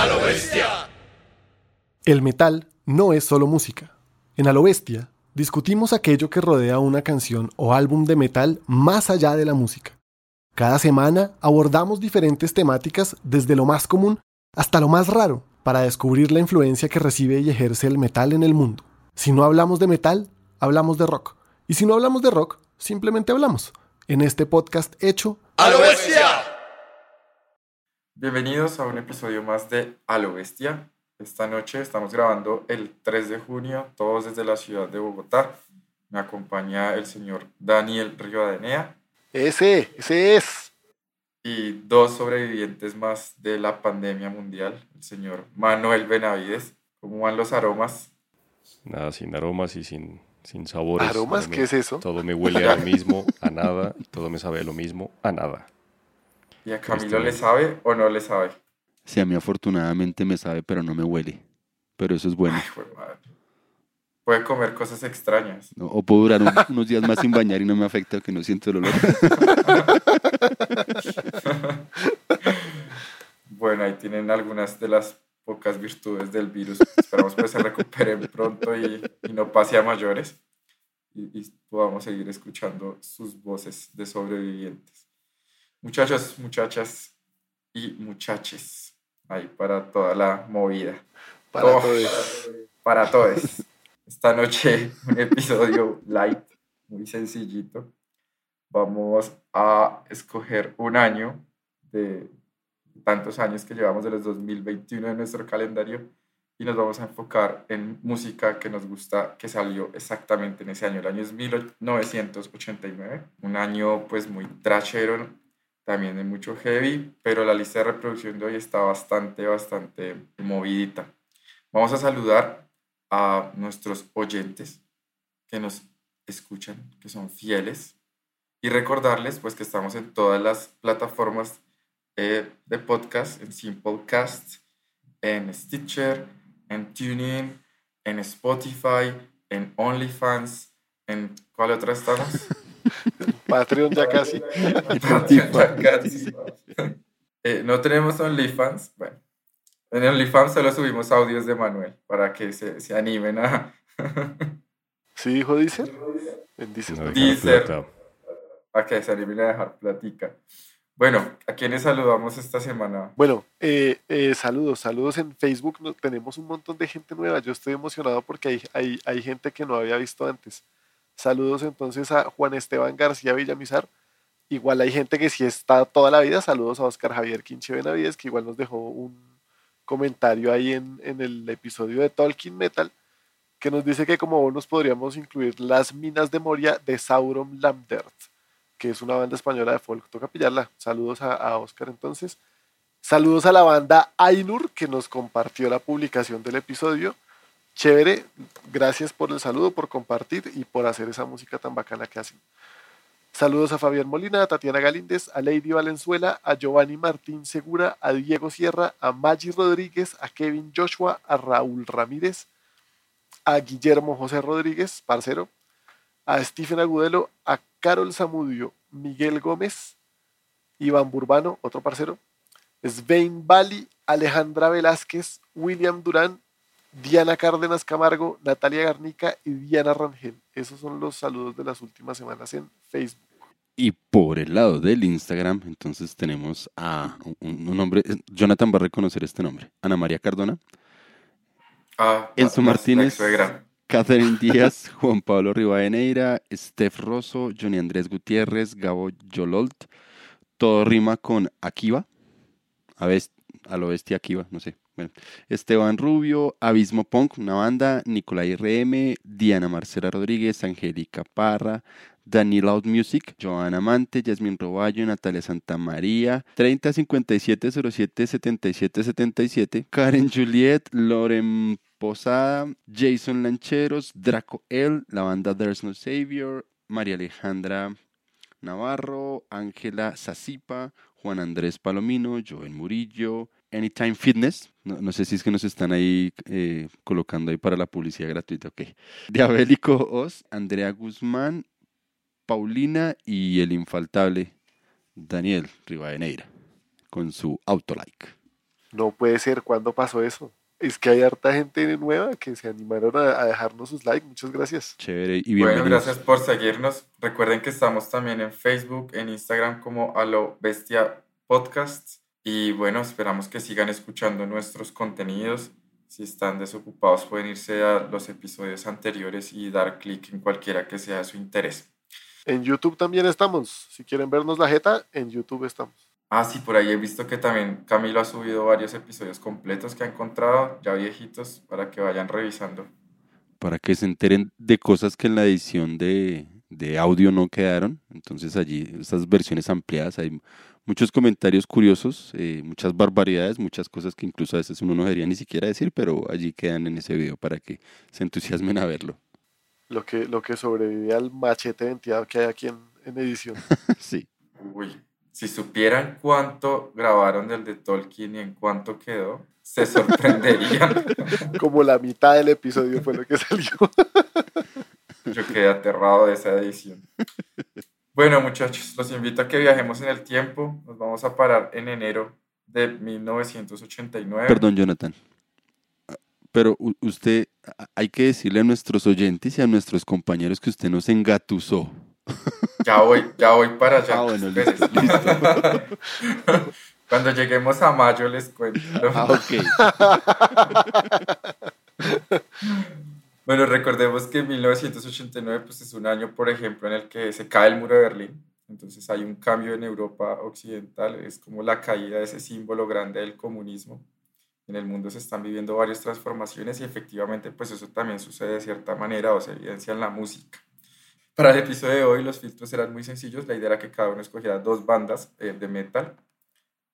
A lo bestia. El metal no es solo música. En A lo bestia discutimos aquello que rodea una canción o álbum de metal más allá de la música. Cada semana abordamos diferentes temáticas desde lo más común hasta lo más raro para descubrir la influencia que recibe y ejerce el metal en el mundo. Si no hablamos de metal, hablamos de rock. Y si no hablamos de rock, simplemente hablamos. En este podcast hecho A lo bestia. Bienvenidos a un episodio más de A lo Bestia. Esta noche estamos grabando el 3 de junio, todos desde la ciudad de Bogotá. Me acompaña el señor Daniel Rivadenea Ese, ese es. y dos sobrevivientes más de la pandemia mundial, el señor Manuel Benavides. ¿Cómo van los aromas? Nada, sin aromas y sin, sin sabores. ¿Aromas? Todo me- ¿Qué es eso? Todo me huele a lo mismo, a nada, y todo me sabe a lo mismo, a nada. ¿Y a Camilo le sabe o no le sabe? Sí, a mí afortunadamente me sabe, pero no me huele. Pero eso es bueno. Ay, madre. Puede comer cosas extrañas. ¿no? O puedo durar un- unos días más sin bañar y no me afecta que no siento el olor. Bueno, ahí tienen algunas de las pocas virtudes del virus. Esperamos que se recuperen pronto y, y no pase a mayores. Y, y podamos seguir escuchando sus voces de sobrevivientes. Muchachos, muchachas y muchaches. Ahí para toda la movida. Para Oh, todos. Para todos. Esta noche un episodio light, muy sencillito. Vamos a escoger un año de tantos años que llevamos de los 2021 en nuestro calendario y nos vamos a enfocar en música que nos gusta, que salió exactamente en ese año. El año es 1989, un año pues muy trashero, también de mucho heavy, pero la lista de reproducción de hoy está bastante, bastante movidita. Vamos a saludar a nuestros oyentes que nos escuchan, que son fieles, y recordarles pues que estamos en todas las plataformas eh, de podcast, en Simplecast, en Stitcher, en TuneIn, en Spotify, en OnlyFans, en ¿cuál otra estamos? Patreon ya casi. Ya casi. Eh, no tenemos OnlyFans, bueno, en OnlyFans solo subimos audios de Manuel para que se, se animen a, ¿Sí dijo Deezer? En Deezer. No dejar Deezer. plata. a que se animen a dejar platica. Bueno, ¿a quiénes saludamos esta semana? Bueno, eh, eh, saludos, saludos en Facebook. no- tenemos un montón de gente nueva. Yo estoy emocionado porque hay, hay, hay gente que no había visto antes. Saludos entonces a Juan Esteban García Villamizar. Igual hay gente que sí está toda la vida. Saludos a Oscar Javier Quinche Benavides, que igual nos dejó un comentario ahí en, el episodio de Tolkien Metal, que nos dice que como bonus podríamos incluir las minas de Moria de Sauron Lambert que es una banda española de folk. Toca pillarla. Saludos a, a Oscar entonces. Saludos a la banda Ainur que nos compartió la publicación del episodio. Chévere, gracias por el saludo, por compartir y por hacer esa música tan bacana que hacen. Saludos a Fabián Molina, a Tatiana Galíndez, a Lady Valenzuela, a Giovanni Martín Segura, a Diego Sierra, a Maggi Rodríguez, a Kevin Joshua, a Raúl Ramírez, a Guillermo José Rodríguez, parcero, a Stephen Agudelo, a Carol Zamudio, Miguel Gómez, Iván Burbano, otro parcero, Svein Bali, Alejandra Velázquez, William Durán, Diana Cárdenas Camargo, Natalia Garnica y Diana Rangel. Esos son los saludos de las últimas semanas en Facebook. Y por el lado del Instagram, entonces tenemos a un, un nombre, Jonathan va a reconocer este nombre, Ana María Cardona, Ah, Enzo Martínez. Catherine Díaz, Juan Pablo Rivadeneira, Steph Rosso, Johnny Andrés Gutiérrez, Gabo Yololt. Todo rima con Akiva. A, bes- a lo bestia Akiva, no sé. Esteban Rubio, Abismo Punk, una banda, Nicolai RM, Diana Marcela Rodríguez, Angélica Parra, Daniel Out Music, Joana Mante, Yasmin Roballo, Natalia Santamaría, 3057 07 77 77, Karen Juliet, Loren Posada, Jason Lancheros, Draco L, la banda There's No Savior, María Alejandra Navarro, Ángela Zazipa, Juan Andrés Palomino, Joel Murillo, Anytime Fitness, no, no sé si es que nos están ahí eh, colocando ahí para la publicidad gratuita, ok. Diabélico Oz, Andrea Guzmán, Paulina y el infaltable Daniel Rivadeneira con su Autolike. No puede ser, ¿cuándo pasó eso? Es que hay harta gente nueva que se animaron a, a dejarnos sus likes. Muchas gracias. Chévere y Bueno, bienvenidos. gracias por seguirnos. Recuerden que estamos también en Facebook, en Instagram como a lo bestia podcast. Y bueno, esperamos que sigan escuchando nuestros contenidos. Si están desocupados pueden irse a los episodios anteriores y dar clic en cualquiera que sea de su interés. En YouTube también estamos. Si quieren vernos la jeta, en YouTube estamos. Ah, sí, por ahí he visto que también Camilo ha subido varios episodios completos que ha encontrado, ya viejitos, para que vayan revisando. para que se enteren de cosas que en la edición de, de audio no quedaron. Entonces allí, estas versiones ampliadas, hay muchos comentarios curiosos, eh, muchas barbaridades, muchas cosas que incluso a veces uno no debería ni siquiera decir, pero allí quedan en ese video para que se entusiasmen a verlo. Lo que, lo que sobrevive al machete de entidad que hay aquí en, en edición. sí, Uy, si supieran cuánto grabaron del de Tolkien y en cuánto quedó, se sorprenderían. Como la mitad del episodio fue lo que salió. Yo quedé aterrado de esa edición. Bueno, muchachos, los invito a que viajemos en el tiempo. Nos vamos a parar en enero de 1989. perdón Jonathan. Pero usted, hay que decirle a nuestros oyentes y a nuestros compañeros que usted nos engatusó. Ya voy, ya voy para allá. Ah, bueno, listo, Espérense. Cuando lleguemos a mayo les cuento. Ah, ok. Bueno, recordemos que 1989 pues, es un año, por ejemplo, en el que se cae el muro de Berlín. Entonces hay un cambio en Europa occidental, es como la caída de ese símbolo grande del comunismo. En el mundo se están viviendo varias transformaciones y efectivamente pues eso también sucede de cierta manera o se evidencia en la música. Para el episodio de hoy los filtros eran muy sencillos, la idea era que cada uno escogiera dos bandas eh, de metal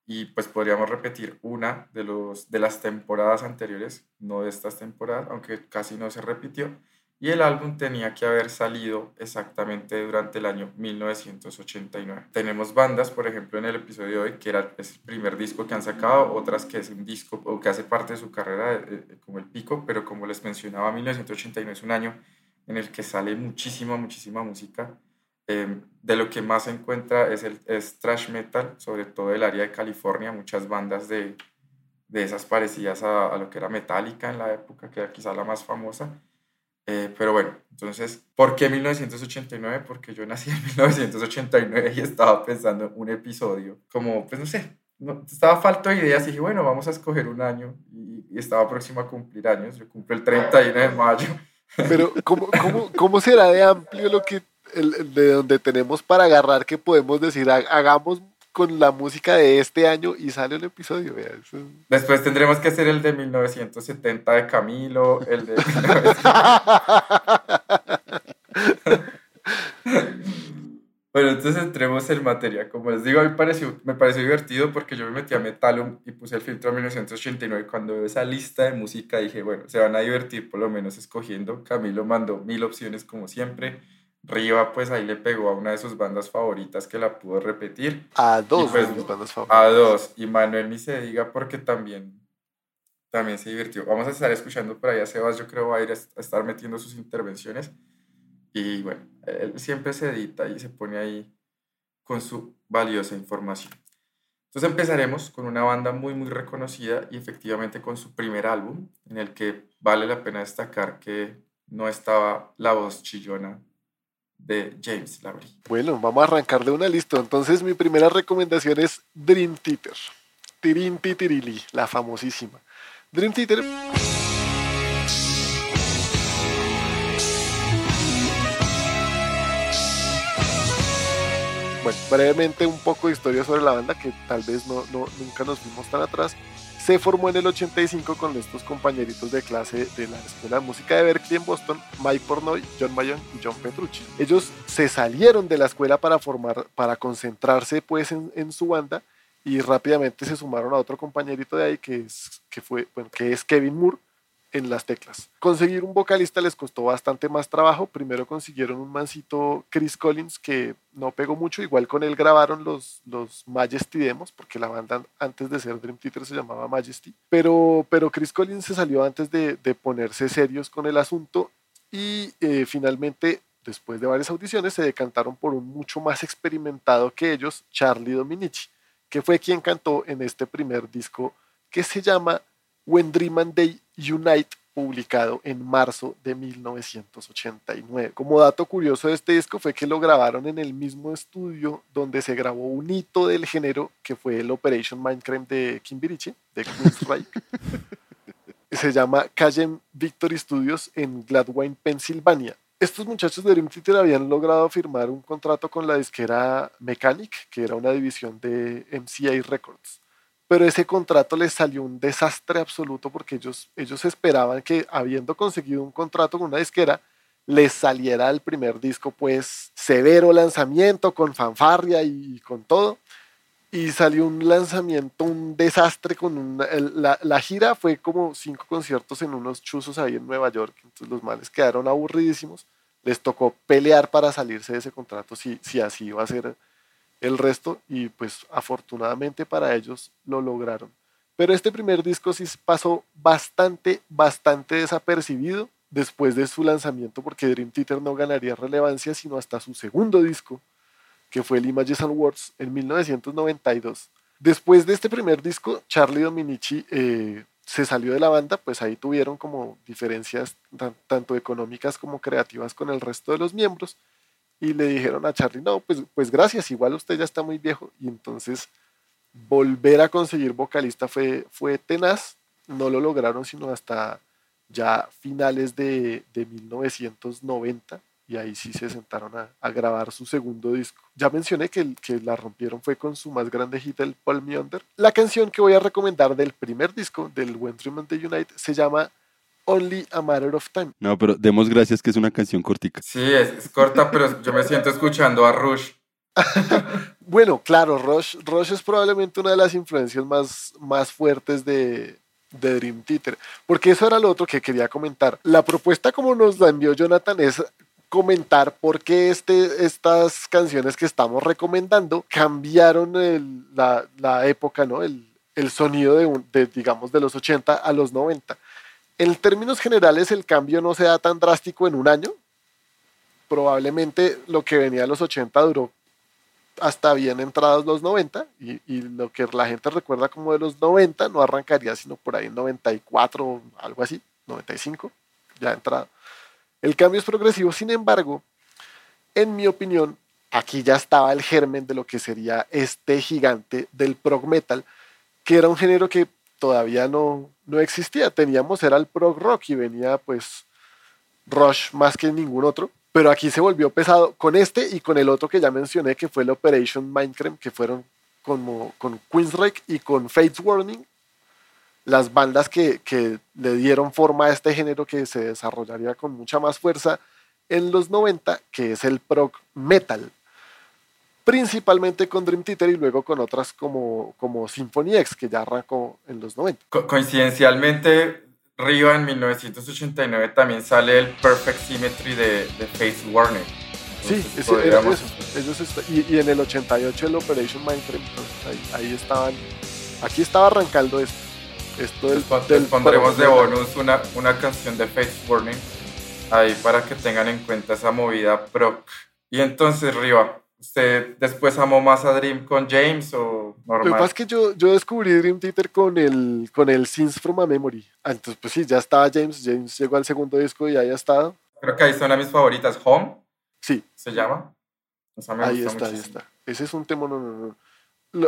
y pues podríamos repetir una de, los, de las temporadas anteriores, no de estas temporadas, aunque casi no se repitió. Y el álbum tenía que haber salido exactamente durante el año 1989. Tenemos bandas, por ejemplo, en el episodio de que era, el primer disco que han sacado, otras que es un disco o que hace parte de su carrera, eh, eh, como el Pico, pero como les mencionaba, 1989 es un año en el que sale muchísima, muchísima música. Eh, de lo que más se encuentra es el es thrash metal, sobre todo del área de California, muchas bandas de, de esas parecidas a, a lo que era Metallica en la época, que era quizá la más famosa. Eh, pero bueno, entonces, ¿por qué 1989? Porque yo nací en 1989 y estaba pensando en un episodio, como, pues no sé, no, estaba falto de ideas y dije, bueno, vamos a escoger un año y, y estaba próximo a cumplir años, yo cumplo el 31 de mayo. Pero, ¿cómo, cómo, cómo será de amplio lo que el- de donde tenemos para agarrar que podemos decir, "Ha- hagamos con la música de este año y sale el episodio? Vea, Después tendremos que hacer el de 1970 de Camilo, el de... 1900. Bueno, entonces entremos en materia. Como les digo, a mí pareció, me pareció divertido porque yo me metí a Metalum y puse el filtro 1989. Cuando veo esa lista de música dije, bueno, se van a divertir por lo menos escogiendo. Camilo mandó mil opciones como siempre. Riva, pues ahí le pegó a una de sus bandas favoritas que la pudo repetir. A dos pues, de mis bandas favoritas. A dos. Y Manuel ni se diga porque también, también se divirtió. Vamos a estar escuchando por ahí a Sebas, yo creo va a ir a est- a estar metiendo sus intervenciones. Y bueno, él siempre se edita y se pone ahí con su valiosa información. Entonces empezaremos con una banda muy muy reconocida y efectivamente con su primer álbum, en el que vale la pena destacar que no estaba la voz chillona de James Labrie. Bueno, vamos a arrancar de una lista. Entonces, mi primera recomendación es Dream Theater. Tirin Titirili, la famosísima. Dream Theater. Bueno, brevemente un poco de historia sobre la banda que tal vez no, no- nunca nos fuimos tan atrás. Se formó en el 85 con estos compañeritos de clase de la Escuela de Música de Berkeley en Boston, Mike Pornoy, John Mayon y John Petrucci. Ellos se salieron de la escuela para formar, para concentrarse pues en, en su banda y rápidamente se sumaron a otro compañerito de ahí que es, que fue, bueno, que es Kevin Moore en las teclas. Conseguir un vocalista les costó bastante más trabajo. Primero consiguieron un mancito Chris Collins que no pegó mucho. Igual con él grabaron los, los Majesty demos, porque la banda antes de ser Dream Theater se llamaba Majesty. Pero, pero Chris Collins se salió antes de, de ponerse serios con el asunto y eh, finalmente, después de varias audiciones, se decantaron por un mucho más experimentado que ellos, Charlie Dominici, que fue quien cantó en este primer disco que se llama When Dream and Day Unite, publicado en marzo de 1989. Como dato curioso de este disco fue que lo grabaron en el mismo estudio donde se grabó un hito del género que fue el Operation Mindcrime de Kimbiriche, de Queensryche. se llama Cayenne Victory Studios en Gladwine, Pensilvania. Estos muchachos de Dream Theater habían logrado firmar un contrato con la disquera Mechanic, que era una división de MCA Records pero ese contrato les salió un desastre absoluto porque ellos, ellos esperaban que habiendo conseguido un contrato con una disquera, les saliera el primer disco pues severo lanzamiento con fanfarria y con todo. Y salió un lanzamiento, un desastre con una, la, gira fue como cinco conciertos en unos chuzos ahí en Nueva York. Entonces los males quedaron aburridísimos. Les tocó pelear para salirse de ese contrato si, si así iba a ser el resto y pues afortunadamente para ellos lo lograron. Pero este primer disco sí pasó bastante, bastante desapercibido después de su lanzamiento porque Dream Theater no ganaría relevancia sino hasta su segundo disco, que fue el Images and Words en 1992. Después de este primer disco, Charlie Dominici eh, se salió de la banda, pues ahí tuvieron como diferencias tanto económicas como creativas con el resto de los miembros y le dijeron a Charlie, no, pues, pues gracias, igual usted ya está muy viejo. Y entonces volver a conseguir vocalista fue, fue tenaz, no lo lograron sino hasta ya finales de, de 1990 y ahí sí se sentaron a, grabar su segundo disco. Ya mencioné que, que la rompieron fue con su más grande hit, el Paul Me Under. La canción que voy a recomendar del primer disco, del When se llama Only a Matter of Time. No, pero demos gracias que es una canción cortica. Sí, es, corta, pero yo me siento escuchando a Rush. bueno, claro, Rush, Rush es probablemente una de las influencias más, más fuertes de, de Dream Theater, porque eso era lo otro que quería comentar. La propuesta como nos la envió Jonathan es comentar por qué este, estas canciones que estamos recomendando cambiaron la, la, época, ¿no? El, el sonido de, de, digamos, de los 80 a los 90. En términos generales, el cambio no se da tan drástico en un año. Probablemente lo que venía de los 80 duró hasta bien entrados los 90 y, y, lo que la gente recuerda como de los 90 no arrancaría sino por ahí en 94 o algo así, 95, ya entrado. El cambio es progresivo, sin embargo, en mi opinión, aquí ya estaba el germen de lo que sería este gigante del prog metal, que era un género que todavía no, no existía. Teníamos, era el prog rock y venía pues Rush más que ningún otro. Pero aquí se volvió pesado con este y con el otro que ya mencioné, que fue el Operation Mindcrime, que fueron como con Queensryche y con Fates Warning, las bandas que, que, le dieron forma a este género que se desarrollaría con mucha más fuerza en los 90, que es el prog metal principalmente con Dream Theater y luego con otras como, como Symphony X, que ya arrancó en los 90. coincidencialmente, Río en 1989 también sale el Perfect Symmetry de, de Face Warner. sí, era eso. y, en el 88 el Operation Mindframe, ahí, ahí, estaban, aquí estaba arrancando esto. esto del, del pondremos de bonus una, una canción de Face Warning ahí para que tengan en cuenta esa movida pro. Y entonces, Riva, ¿Usted después amó más a Dream con James o normal? Lo que pasa es que yo, yo descubrí Dream Theater con el, con el Scenes from a Memory. Ah, entonces, pues sí, ya estaba James. James llegó al segundo disco y ahí ha estado. Creo que ahí son las mis favoritas. Home. Sí. ¿Se llama? ahí está, ahí está. Ese es un tema, no, no, no.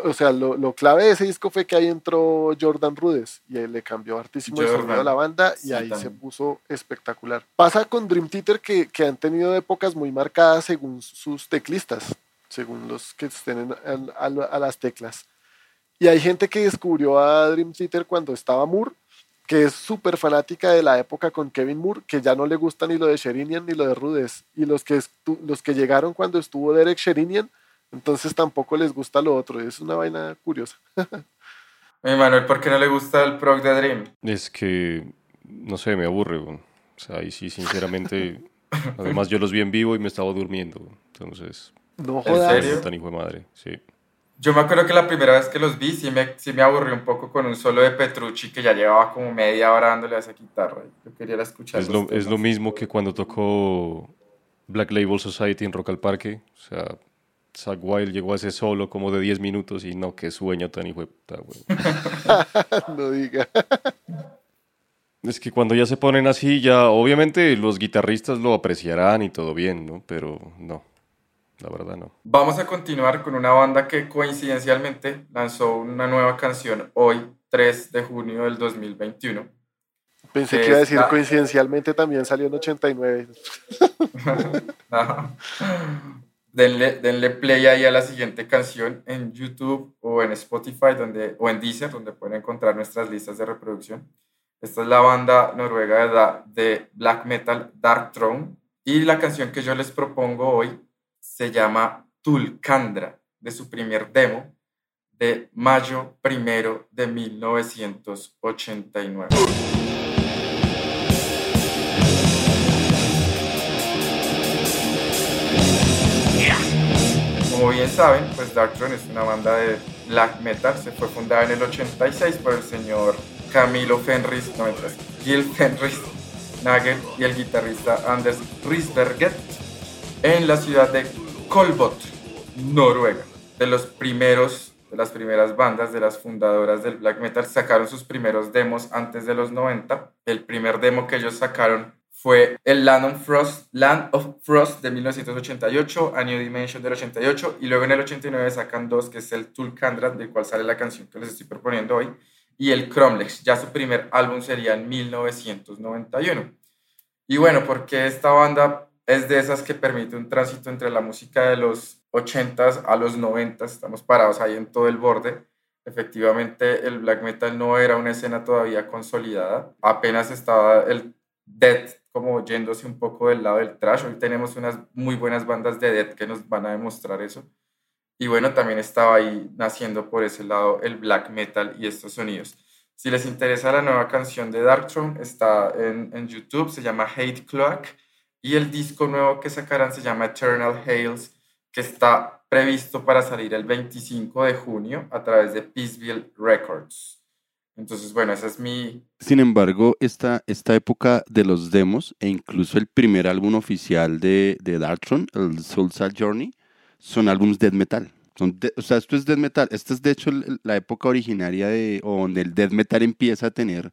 O sea, lo, lo, clave de ese disco fue que ahí entró Jordan Rudes y le cambió hartísimo el sonido a la banda y ahí se puso espectacular. Pasa con Dream Theater que, que han tenido épocas muy marcadas según sus teclistas según los que estén a, las teclas. Y hay gente que descubrió a Dream Theater cuando estaba Moore, que es súper fanática de la época con Kevin Moore, que ya no le gusta ni lo de Sherinian ni lo de Rudes. Y los que, los que llegaron cuando estuvo Derek Sherinian, entonces tampoco les gusta lo otro. Es una vaina curiosa. Mi Manuel, ¿por qué no le gusta el prog de Dream? Es que, no sé, me aburre. O sea, ahí sí, sinceramente. además, yo los vi en vivo y me estaba durmiendo. Entonces, no jodas. ¿En serio? Tan hijo de madre, sí. Yo me acuerdo que la primera vez que los vi sí me, sí me aburrí un poco con un solo de Petrucci que ya llevaba como media hora dándole a esa guitarra. Yo quería escuchar. Es lo, es lo mismo que cuando tocó Black Label Society en Rock al Parque. O sea, Zack Wild llegó a ese solo como de 10 minutos y no, qué sueño tan hijo de puta, güey. no diga. Es que cuando ya se ponen así, ya obviamente los guitarristas lo apreciarán y todo bien, ¿no? Pero no, la verdad no. Vamos a continuar con una banda que coincidencialmente lanzó una nueva canción hoy, 3 de junio del 2021. Pensé que iba a decir coincidencialmente también salió en 89. no. Denle, denle, play ahí a la siguiente canción en YouTube o en Spotify donde, o en Deezer, donde pueden encontrar nuestras listas de reproducción. Esta es la banda noruega de, de black metal Dark Throne. Y la canción que yo les propongo hoy se llama Tulkandra, de su primer demo de mayo primero de 1989. Como bien saben, pues Darkthrone es una banda de black metal, se fue fundada en el 86 por el señor Camilo Fenris, no Gil Fenris Nagel y el guitarrista Anders Risberget en la ciudad de Kolbot, Noruega. De los primeros, de las primeras bandas, de las fundadoras del black metal, sacaron sus primeros demos antes de los 90. El primer demo que ellos sacaron fue el Land of Frost, Land of Frost de 1988, A New Dimension del 88, y luego en el 89 sacan dos, que es el Tulkandra, del cual sale la canción que les estoy proponiendo hoy, y el Cromlex. Ya su primer álbum sería en 1991. Y bueno, porque esta banda es de esas que permite un tránsito entre la música de los 80s a los 90s, estamos parados ahí en todo el borde. Efectivamente, el black metal no era una escena todavía consolidada, apenas estaba el death como yéndose un poco del lado del trash. Hoy tenemos unas muy buenas bandas de death que nos van a demostrar eso. Y bueno, también estaba ahí naciendo por ese lado el black metal y estos sonidos. Si les interesa la nueva canción de Darkthrone, está en, en YouTube, se llama Hate Cloak. Y el disco nuevo que sacarán se llama Eternal Hails, que está previsto para salir el 25 de junio a través de Peaceville Records. Entonces, bueno, esa es mi... Sin embargo, esta, esta época de los demos e incluso el primer álbum oficial de, de Darkthrone, el Soulside Journey, son álbumes death metal. Son o sea, esto es death metal. Esta es de hecho la época originaria de, donde el death metal empieza a tener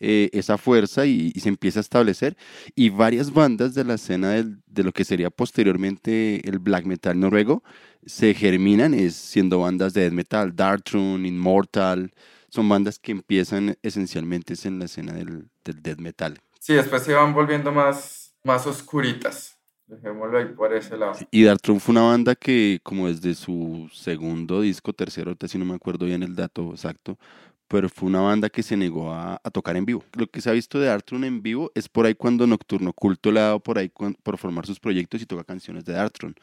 eh, esa fuerza y, se empieza a establecer. Y varias bandas de la escena de lo que sería posteriormente el black metal noruego se germinan es, siendo bandas de death metal. Darkthrone, Immortal, son bandas que empiezan esencialmente en la escena del, del death metal. Sí, después se van volviendo más, más oscuritas. Dejémoslo ahí por ese lado. y Darkthrone fue una banda que, como desde su segundo disco, tercero, si no me acuerdo bien el dato exacto, pero fue una banda que se negó a, tocar en vivo. Lo que se ha visto de Darkthrone en vivo es por ahí cuando Nocturno Culto le ha dado por ahí por formar sus proyectos y toca canciones de Darkthrone.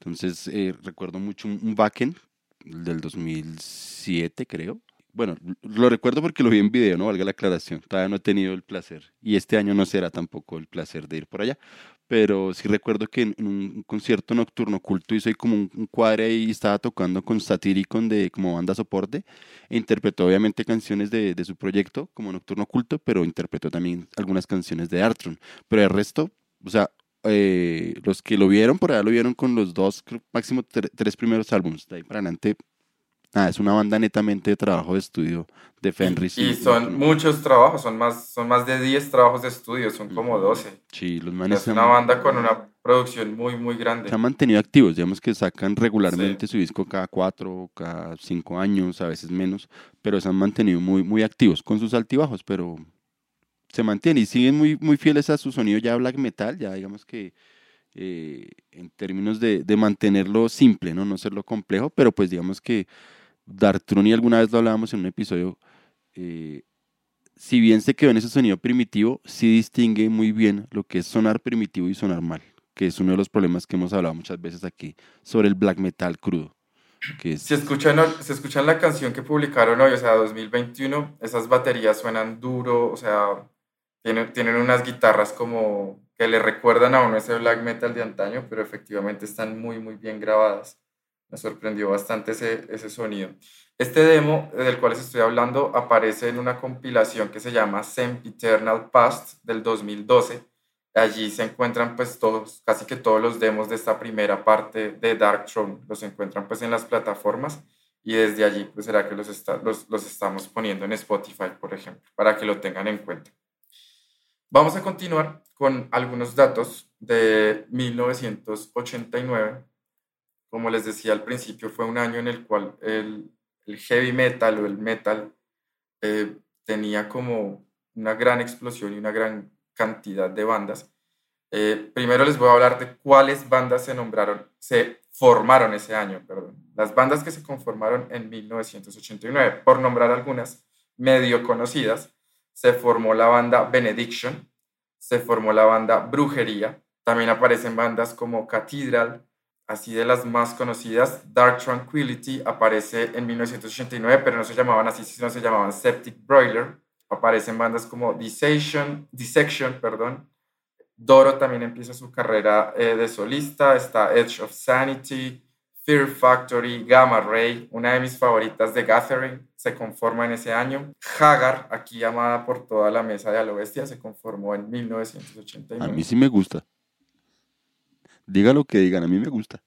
Entonces, eh, recuerdo mucho un, un del 2007, creo, bueno, lo recuerdo porque lo vi en video, no valga la aclaración. Todavía no he tenido el placer. Y este año no será tampoco el placer de ir por allá. Pero sí recuerdo que en un concierto nocturno culto ahí como un, cuadre y estaba tocando con Satyricon de, como banda soporte. E interpretó obviamente canciones de, de su proyecto como nocturno culto, pero interpretó también algunas canciones de Artron. Pero el resto, o sea, eh, los que lo vieron por allá lo vieron con los dos, máximo tres primeros álbumes. De ahí para adelante Ah, es una banda netamente de trabajo de estudio de Fenris. Y, son muchos trabajos, son más, son más de 10 trabajos de estudio, son como 12. Sí, los manes. Es una banda con una producción muy, muy grande. Se han mantenido activos, digamos que sacan regularmente su disco cada 4, cada 5 años, a veces menos, pero se han mantenido muy, muy activos, con sus altibajos, pero se mantienen y siguen muy, muy fieles a su sonido ya black metal, ya digamos que eh, en términos de, de mantenerlo simple, ¿no? no serlo complejo, pero pues digamos que y alguna vez lo hablábamos en un episodio, eh, si bien se quedó en ese sonido primitivo, sí distingue muy bien lo que es sonar primitivo y sonar mal, que es uno de los problemas que hemos hablado muchas veces aquí sobre el black metal crudo. Que si, escuchan, si escuchan la canción que publicaron hoy, o sea, 2021, esas baterías suenan duro, o sea, tienen, tienen unas guitarras como que le recuerdan a uno ese black metal de antaño, pero efectivamente están muy, muy bien grabadas me sorprendió bastante ese, ese sonido. Este demo del cual les estoy hablando aparece en una compilación que se llama Eternal Past del 2012, Allí se encuentran pues todos, casi que todos los demos de esta primera parte de Dark Throne, los encuentran pues en las plataformas y desde allí pues será que los, los, los estamos poniendo en Spotify, por ejemplo, para que lo tengan en cuenta. Vamos a continuar con algunos datos de 1989. Como les decía al principio, fue un año en el cual el, heavy metal o el metal eh, tenía como una gran explosión y una gran cantidad de bandas. Eh, primero les voy a hablar de cuáles bandas se nombraron, se formaron ese año, perdón. Las bandas que se conformaron en 1989, por nombrar algunas medio conocidas, se formó la banda Benediction, se formó la banda Brujería, también aparecen bandas como Cathedral, así de las más conocidas, Dark Tranquility aparece en 1989, pero no se llamaban así, sino se llamaban Septic Broiler, aparecen bandas como Dissection, Dissection perdón. Doro también empieza su carrera eh, de solista, está Edge of Sanity, Fear Factory, Gamma Ray, una de mis favoritas de Gathering, se conforma en ese año. Hagar, aquí llamada por toda la mesa de a bestia, se conformó en 1989. A mí sí me gusta. Diga lo que digan, a mí me gusta.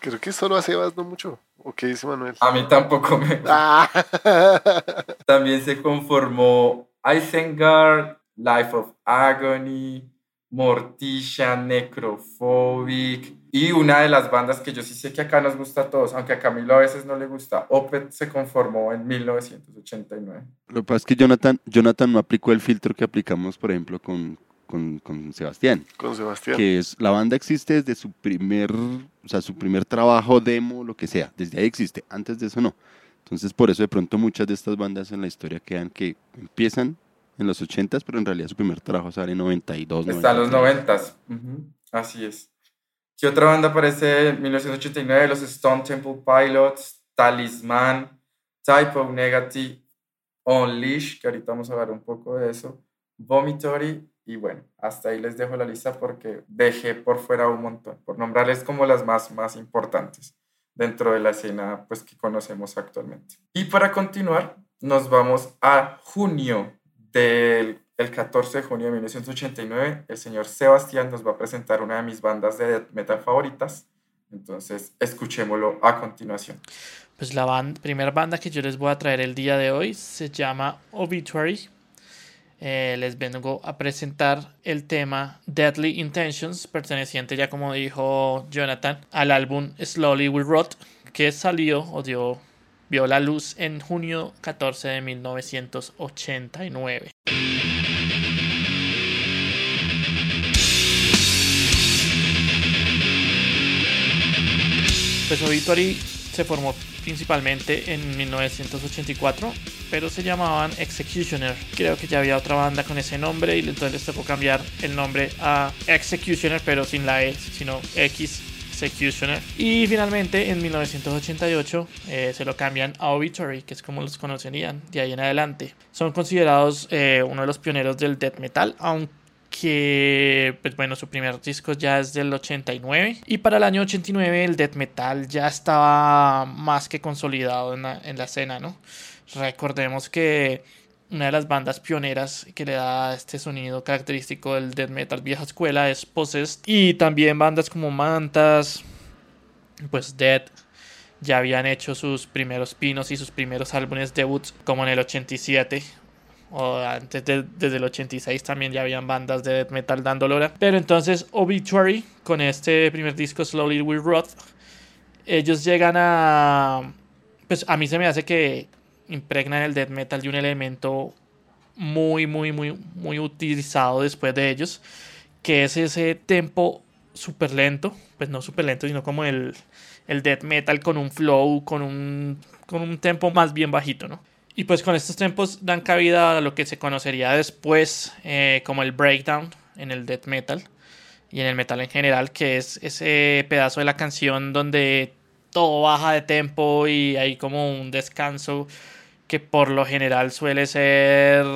Creo que solo a Sebas no mucho. ¿O qué dice Manuel? A mí tampoco me gusta. Ah. También se conformó Isengard, Life of Agony, Morticia, Necrophobic y una de las bandas que yo sí sé que acá nos gusta a todos, aunque a Camilo a veces no le gusta, Opet se conformó en 1989. Lo que pasa es que Jonathan, Jonathan no aplicó el filtro que aplicamos, por ejemplo, con, con, con, Sebastián. Con Sebastián. Que es, la banda existe desde su primer, o sea, su primer trabajo, demo, lo que sea. Desde ahí existe, antes de eso no. Entonces, por eso de pronto muchas de estas bandas en la historia quedan que empiezan en los 80 pero en realidad su primer trabajo sale en 92. Está en los 90 Así es. ¿Qué otra banda aparece en 1989? Los Stone Temple Pilots, Talisman, Type of Negative, Unleash, que ahorita vamos a hablar un poco de eso, Vomitory, y bueno, hasta ahí les dejo la lista porque dejé por fuera un montón, por nombrarles como las más, más importantes dentro de la escena pues, que conocemos actualmente. Y para continuar, nos vamos a junio del el 14 de junio de 1989, el señor Sebastián nos va a presentar una de mis bandas de death metal favoritas. Entonces, escuchémoslo a continuación. Pues la primera banda que yo les voy a traer el día de hoy se llama Obituary. Eh, les vengo a presentar el tema Deadly Intentions, perteneciente ya como dijo Jonathan al álbum Slowly We Rot, que salió o dio vio la luz en junio 14 de 1989. Pues Obituary se formó principalmente en 1984, pero se llamaban Executioner. Creo que ya había otra banda con ese nombre y entonces les tocó cambiar el nombre a Executioner, pero sin la E, sino X Executioner. Y finalmente en 1988 eh, se lo cambian a Obituary, que es como los conocerían de ahí en adelante. Son considerados eh, uno de los pioneros del death metal, aunque, pues bueno, su primer disco ya es del 89. Y para el año 89 el death metal ya estaba más que consolidado en la, en la escena, ¿no? Recordemos que una de las bandas pioneras que le da este sonido característico del death metal vieja escuela es Possessed y también bandas como Mantas, pues Dead ya habían hecho sus primeros pinos y sus primeros álbumes debuts como en el 87 o antes desde el 86 también ya habían bandas de death metal dando lora pero entonces Obituary con este primer disco Slowly We Rot ellos llegan a pues a mí se me hace que impregnan el death metal de un elemento muy, muy, muy, muy utilizado después de ellos, que es ese tempo súper lento, pues no súper lento, sino como el, el death metal con un flow, con un, con un tempo más bien bajito, ¿no? Y pues con estos tempos dan cabida a lo que se conocería después eh, como el breakdown en el death metal y en el metal en general, que es ese pedazo de la canción donde todo baja de tempo y hay como un descanso que por lo general suele ser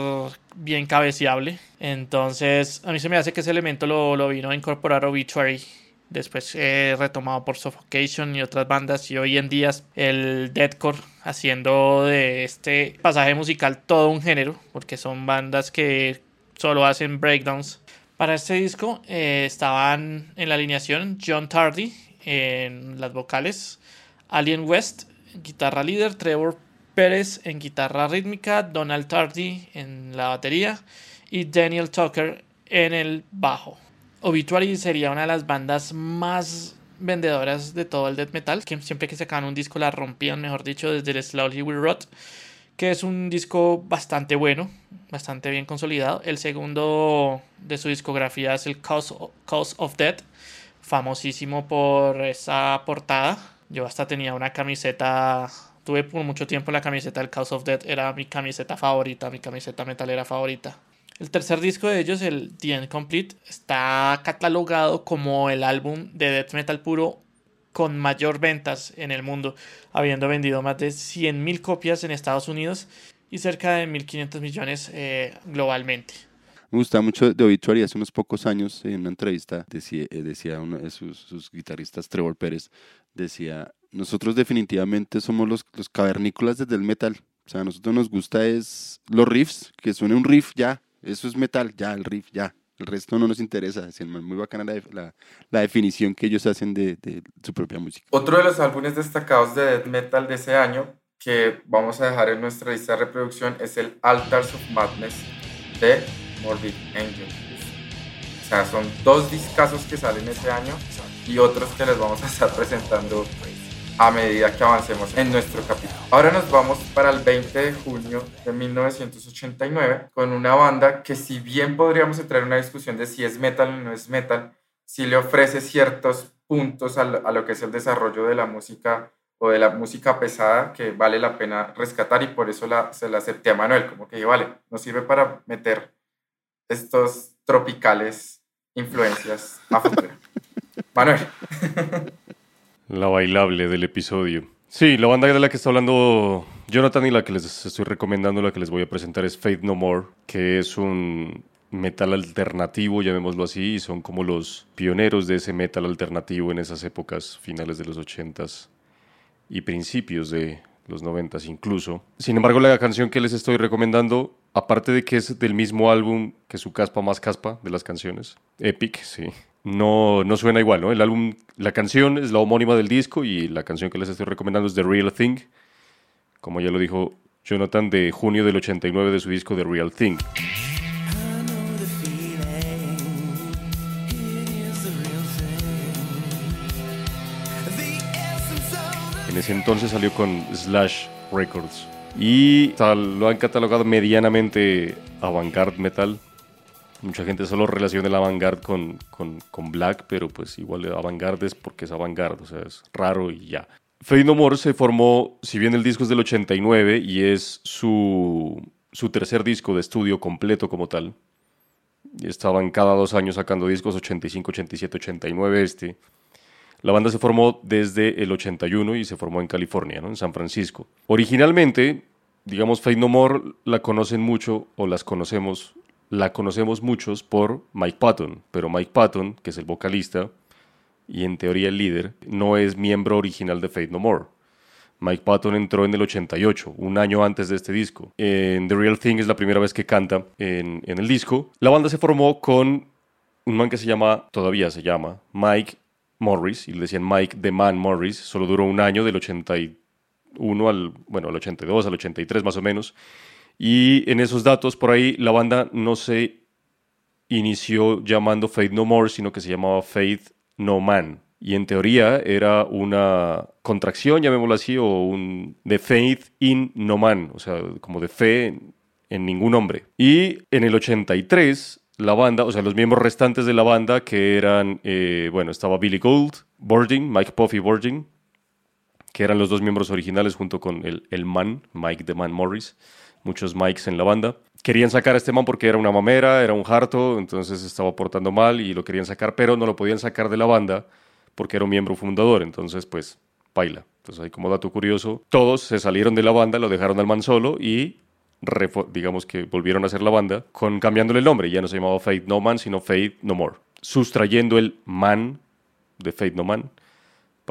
bien cabeceable. Entonces, a mí se me hace que ese elemento lo, lo vino a incorporar Obituary. Después eh, retomado por Suffocation y otras bandas. Y hoy en día el deathcore haciendo de este pasaje musical todo un género. Porque son bandas que solo hacen breakdowns Para este disco eh, estaban en la alineación John Tardy en las vocales, Alien West, guitarra líder, Trevor Pérez en guitarra rítmica, Donald Tardy en la batería y Daniel Tucker en el bajo. Obituary sería una de las bandas más vendedoras de todo el death metal, que siempre que sacaban un disco la rompían, mejor dicho, desde el Slowly We Rot, que es un disco bastante bueno, bastante bien consolidado. El segundo de su discografía es el Cause, of Death, famosísimo por esa portada. Yo hasta tenía una camiseta, tuve por mucho tiempo la camiseta del Cause of Death, era mi camiseta favorita, mi camiseta metalera favorita. El tercer disco de ellos, el The End Complete, está catalogado como el álbum de death metal puro con mayor ventas en el mundo, habiendo vendido más de 100.000 copias en Estados Unidos y cerca de 1.500 millones eh, globalmente. Me gusta mucho de Obituary. Hace unos pocos años, en una entrevista, decía, eh, decía uno de sus, sus, guitarristas, Trevor Pérez, decía, nosotros definitivamente somos los, los cavernícolas desde el metal. O sea, a nosotros nos gusta es los riffs, que suene un riff ya, eso es metal, ya, el riff, ya. El resto no nos interesa. Es muy bacana la, la, definición que ellos hacen de, de, su propia música. Otro de los álbumes destacados de death metal de ese año que vamos a dejar en nuestra lista de reproducción es el Altars of Madness de Morbid Angel. O sea, son dos discazos que salen ese año y otros que les vamos a estar presentando a medida que avancemos en nuestro capítulo. Ahora nos vamos para el 20 de junio de 1989 con una banda que si bien podríamos entrar en una discusión de si es metal o no es metal, si le ofrece ciertos puntos a lo, que es el desarrollo de la música o de la música pesada que vale la pena rescatar y por eso la, se la acepté a Manuel, como que vale, nos sirve para meter estos tropicales influencias a futuro. Manuel. La bailable del episodio. Sí, la banda de la que está hablando Jonathan y la que les estoy recomendando, la que les voy a presentar es Faith No More, que es un metal alternativo, llamémoslo así, y son como los pioneros de ese metal alternativo en esas épocas, finales de los 80s y principios de los 90s incluso. Sin embargo, la canción que les estoy recomendando, aparte de que es del mismo álbum que su caspa más caspa de las canciones, Epic, sí, no, no suena igual, ¿no? El álbum, la canción es la homónima del disco y la canción que les estoy recomendando es The Real Thing, como ya lo dijo Jonathan, de junio del 89 de su disco The Real Thing. En ese entonces salió con Slash Records y lo han catalogado medianamente avant-garde metal Mucha gente solo relaciona el avant con, con, con, Black, pero pues igual avant es porque es avant o sea, es raro y ya. Fade No More se formó, si bien el disco es del 89 y es su, su tercer disco de estudio completo como tal, estaban cada dos años sacando discos, 85, 87, 89 este. La banda se formó desde el 81 y se formó en California, ¿no? en San Francisco. Originalmente, digamos, Fade No More la conocen mucho o las conocemos la conocemos muchos por Mike Patton, pero Mike Patton, que es el vocalista y en teoría el líder, no es miembro original de Fate No More. Mike Patton entró en el 88, un año antes de este disco. En The Real Thing es la primera vez que canta en, el disco. La banda se formó con un man que se llama, todavía se llama, Mike Morris, y le decían Mike The Man Morris. Solo duró un año, del 81 al, bueno, al 82, al 83 más o menos. Y en esos datos, por ahí, la banda no se inició llamando Faith No More, sino que se llamaba Faith No Man. Y en teoría era una contracción, llamémoslo así, o un de Faith in No Man, o sea, como de fe en, ningún hombre. Y en el 83, la banda, o sea, los miembros restantes de la banda, que eran, eh, bueno, estaba Billy Gould, Boarding, Mike Puffy Boarding, que eran los dos miembros originales junto con el, el man, Mike the Man Morris muchos mics en la banda. Querían sacar a este man porque era una mamera, era un harto, entonces estaba portando mal y lo querían sacar, pero no lo podían sacar de la banda porque era un miembro fundador, entonces pues baila. Entonces ahí como dato curioso, todos se salieron de la banda, lo dejaron al man solo y digamos que volvieron a hacer la banda con cambiándole el nombre, ya no se llamaba Fate No Man, sino Fate No More, sustrayendo el man de Fate No Man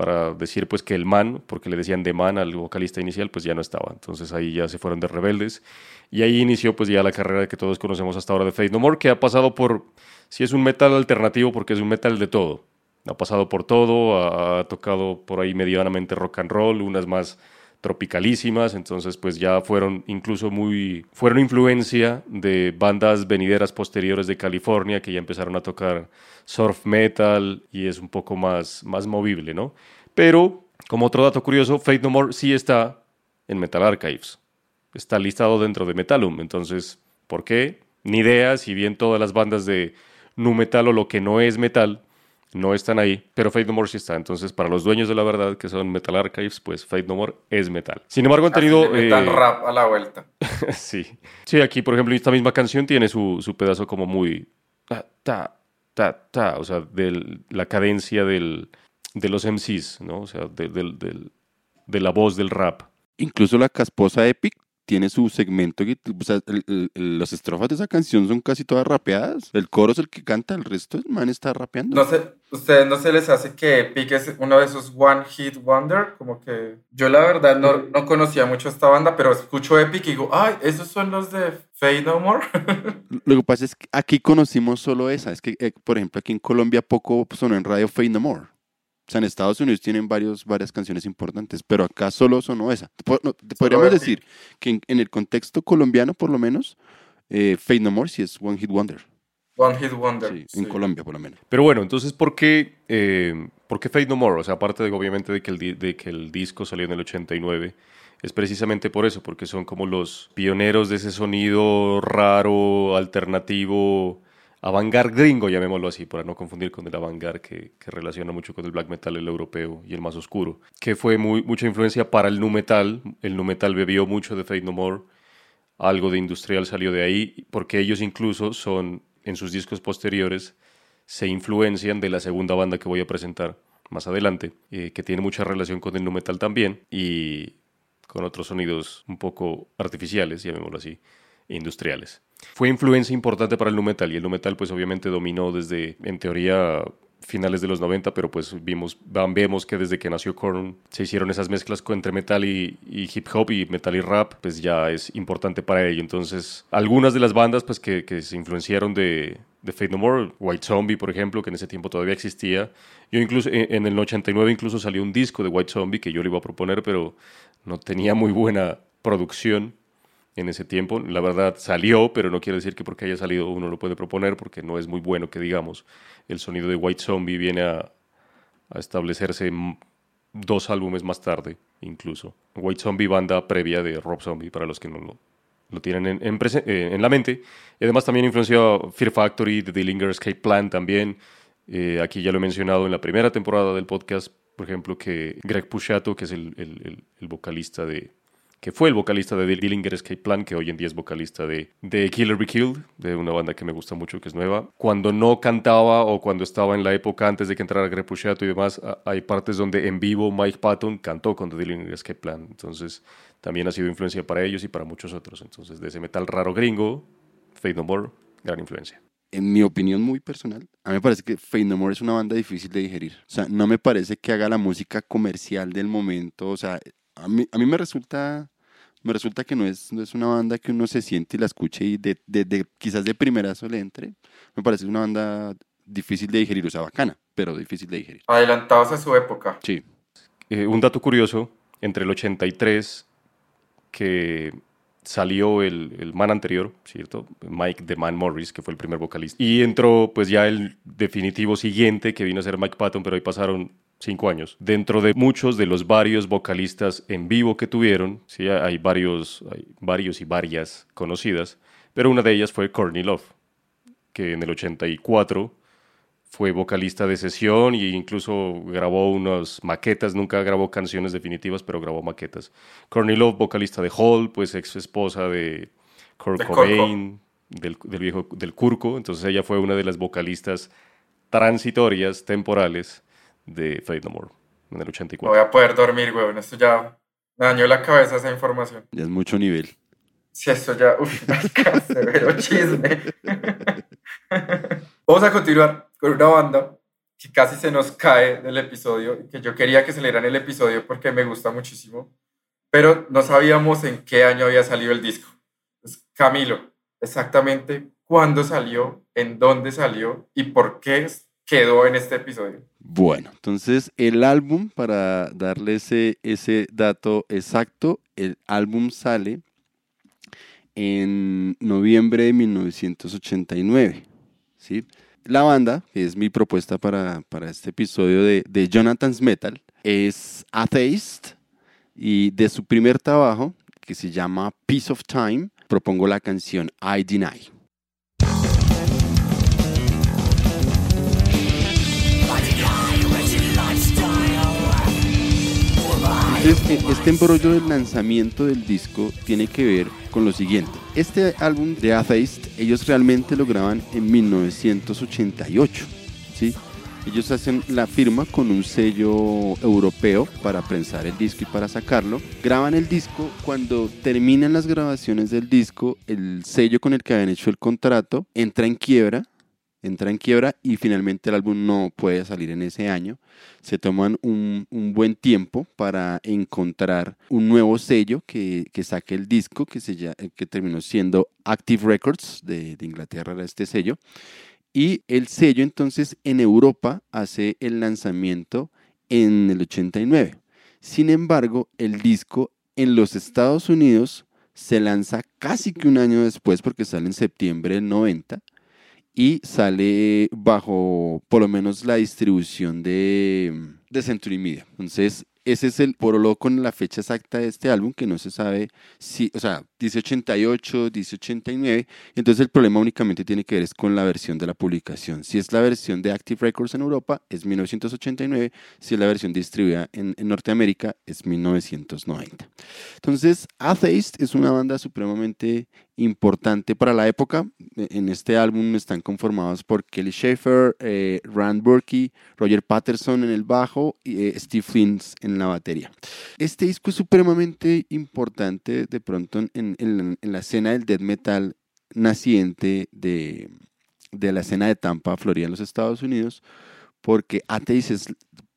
para decir pues que el man, porque le decían de man al vocalista inicial, pues ya no estaba. Entonces ahí ya se fueron de rebeldes y ahí inició pues ya la carrera que todos conocemos hasta ahora de Faith No More, que ha pasado por, si es un metal alternativo, porque es un metal de todo. Ha pasado por todo, ha, ha tocado por ahí medianamente rock and roll, unas más tropicalísimas, entonces pues ya fueron incluso muy, fueron influencia de bandas venideras posteriores de California que ya empezaron a tocar surf metal y es un poco más, más movible, ¿no? Pero, como otro dato curioso, Fate No More sí está en Metal Archives, está listado dentro de Metalum, entonces, ¿por qué? Ni idea, si bien todas las bandas de nu metal o lo que no es metal no están ahí, pero Fate No More sí está. Entonces, para los dueños de la verdad, que son Metal Archives, pues Fate No More es metal. Sin embargo, han tenido... Metan eh, rap a la vuelta. sí. Sí, aquí, por ejemplo, esta misma canción tiene su, su pedazo como muy... Ta, ta, o sea, de la cadencia del, de los MCs, ¿no? O sea, de, de la voz del rap. Incluso la casposa Epic tiene su segmento, o sea, el- el- el- las estrofas de esa canción son casi todas rapeadas. El coro es el que canta, el resto el man está rapeando. No sé, ¿ustedes no se les hace que Epic es uno de esos One Hit Wonder? Como que yo la verdad no, no conocía mucho esta banda, pero escucho Epic y digo, ay, esos son los de Fade No More. Lo que pasa es que aquí conocimos solo esa. Es que, eh, por ejemplo, aquí en Colombia poco sonó en radio Fade No More. O sea, en Estados Unidos tienen varios, varias canciones importantes, pero acá solo sonó esa. Podríamos decir que en, en el contexto colombiano, por lo menos, eh, Fade No More sí es One Hit Wonder. One Hit Wonder. Sí, sí. en Colombia, por lo menos. Pero bueno, entonces, ¿por qué, eh, ¿por qué Fate No More? O sea, aparte de, obviamente, de que, el, de que el disco salió en el 89, es precisamente por eso, porque son como los pioneros de ese sonido raro, alternativo, avant-garde gringo, llamémoslo así, para no confundir con el avant-garde que, que relaciona mucho con el black metal, el europeo y el más oscuro, que fue muy, mucha influencia para el nu metal. El nu metal bebió mucho de Fate No More, algo de industrial salió de ahí, porque ellos incluso son, en sus discos posteriores, se influencian de la segunda banda que voy a presentar más adelante, eh, que tiene mucha relación con el nu metal también y con otros sonidos un poco artificiales, llamémoslo así, industriales. Fue influencia importante para el nu metal y el nu metal pues obviamente dominó desde, en teoría, finales de los 90, pero pues vimos, vemos que desde que nació Korn se hicieron esas mezclas entre metal y, hip hop y metal y rap, pues ya es importante para ello. Entonces, algunas de las bandas pues que, se influenciaron de, de Fate No More, White Zombie, por ejemplo, que en ese tiempo todavía existía. Yo incluso, en, en el 89 incluso salió un disco de White Zombie que yo le iba a proponer, pero no tenía muy buena producción en ese tiempo. La verdad salió, pero no quiere decir que porque haya salido uno lo puede proponer, porque no es muy bueno que digamos. El sonido de White Zombie viene a, establecerse dos álbumes más tarde, incluso. White Zombie, banda previa de Rob Zombie, para los que no lo, tienen eh, en la mente. Y además también influenció Fear Factory, The Dillinger Escape Plan también. Eh, aquí ya lo he mencionado en la primera temporada del podcast, por ejemplo, que Greg Pushato, que es el vocalista de, que fue el vocalista de Dillinger Escape Plan, que hoy en día es vocalista de, de Killer Be Killed, de una banda que me gusta mucho, que es nueva. Cuando no cantaba o cuando estaba en la época antes de que entrara Greg Puciato y demás, hay partes donde en vivo Mike Patton cantó con The Dillinger Escape Plan. Entonces, también ha sido influencia para ellos y para muchos otros. Entonces, de ese metal raro gringo, Fade No More, gran influencia. En mi opinión muy personal, a mí me parece que Fate No More es una banda difícil de digerir. O sea, no me parece que haga la música comercial del momento. O sea, a mí, a mí me resulta me resulta que no es, no es una banda que uno se siente y la escuche y de, de- de- quizás de primerazo le entre. Me parece una banda difícil de digerir, o sea, bacana, pero difícil de digerir. Adelantados a su época. Sí. Eh, un dato curioso, entre el 83 que salió el, el man anterior, ¿cierto? Mike The Man Morris, que fue el primer vocalista. Y entró pues ya el definitivo siguiente, que vino a ser Mike Patton, pero ahí pasaron cinco años. Dentro de muchos de los varios vocalistas en vivo que tuvieron, sí, hay varios, hay varios y varias conocidas, pero una de ellas fue Courtney Love, que en el 84 fue vocalista de sesión e incluso grabó unas maquetas, nunca grabó canciones definitivas, pero grabó maquetas. Courtney Love, vocalista de Hall, pues ex esposa de Kurt De Cobain, del, del viejo del Curco, entonces ella fue una de las vocalistas transitorias, temporales de Fate No More en el No 84. voy a poder dormir, weón. Esto ya me dañó la cabeza esa información. Ya es mucho nivel. Si esto ya, uff, severo chisme. Vamos a continuar con una banda que casi se nos cae del episodio, que yo quería que saliera en el episodio porque me gusta muchísimo, pero no sabíamos en qué año había salido el disco. Camilo, exactamente cuándo salió, en dónde salió y por qué quedó en este episodio. Bueno, entonces el álbum, para darle ese, ese dato exacto, el álbum sale en noviembre de 1989. ¿sí? La banda, que es mi propuesta para, este episodio de, de, Jonathan's Metal, es Atheist y de su primer trabajo, que se llama Peace of Time, propongo la canción I Deny. Este embrollo del lanzamiento del disco tiene que ver con lo siguiente. Este álbum de Atheist, ellos realmente lo graban en 1988, ¿sí? Ellos hacen la firma con un sello europeo para prensar el disco y para sacarlo. Graban el disco. Cuando terminan las grabaciones del disco, el sello con el que habían hecho el contrato entra en quiebra entra en quiebra y finalmente el álbum no puede salir en ese año. Se toman un, buen tiempo para encontrar un nuevo sello que, saque el disco, que, se, que terminó siendo Active Records de, Inglaterra, este sello. Y el sello entonces en Europa hace el lanzamiento en el 89. Sin embargo, el disco en los Estados Unidos se lanza casi que un año después porque sale en septiembre del 90 y sale bajo por lo menos la distribución de, de Century Media. Entonces, ese es el lo con la fecha exacta de este álbum, que no se sabe si, o sea, dice 88, dice 89, entonces el problema únicamente tiene que ver es con la versión de la publicación. Si es la versión de Active Records en Europa, es 1989, si es la versión distribuida en, en Norteamérica, es 1990. Entonces, Atheist es una banda supremamente importante para la época. E, en este álbum están conformados por Kelly Schaefer, eh, Rand Burkey, Roger Patterson en el bajo y eh, Steve Flins en la batería. Este disco es supremamente importante de pronto en, en, la escena del death metal naciente de, de, la escena de Tampa, Florida, en los Estados Unidos, porque Atheist es,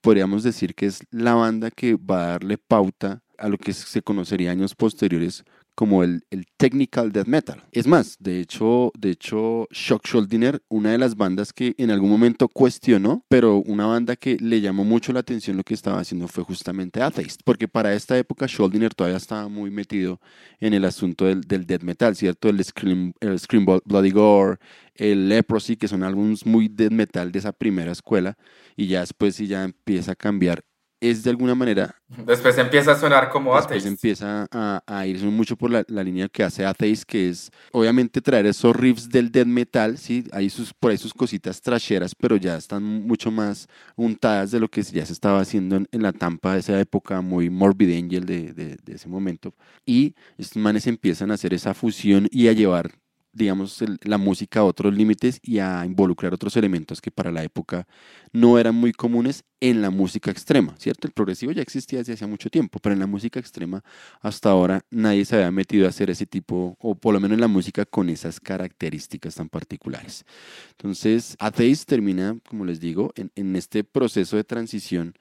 podríamos decir que es la banda que va a darle pauta a lo que se conocería años posteriores como el, el, technical death metal. Es más, de hecho, de hecho, Shock Schuldiner, una de las bandas que en algún momento cuestionó, pero una banda que le llamó mucho la atención lo que estaba haciendo fue justamente Atheist, porque para esta época Schuldiner todavía estaba muy metido en el asunto del, del death metal, ¿cierto? El Scream, el Scream Bloody Gore, el Leprosy, que son álbumes muy death metal de esa primera escuela, y ya después sí ya empieza a cambiar es de alguna manera... Después empieza a sonar como Atheist. empieza a, a irse mucho por la, línea que hace Atheist, que es obviamente traer esos riffs del death metal, ¿sí? Hay sus, por ahí sus cositas trasheras, pero ya están mucho más untadas de lo que ya se estaba haciendo en, la tampa de esa época, muy Morbid Angel de, de, de ese momento. Y estos manes empiezan a hacer esa fusión y a llevar digamos, la música a otros límites y a involucrar otros elementos que para la época no eran muy comunes en la música extrema, ¿cierto? El progresivo ya existía desde hace mucho tiempo, pero en la música extrema hasta ahora nadie se había metido a hacer ese tipo, o por lo menos en la música con esas características tan particulares. Entonces, Atheist termina, como les digo, en, en este proceso de transición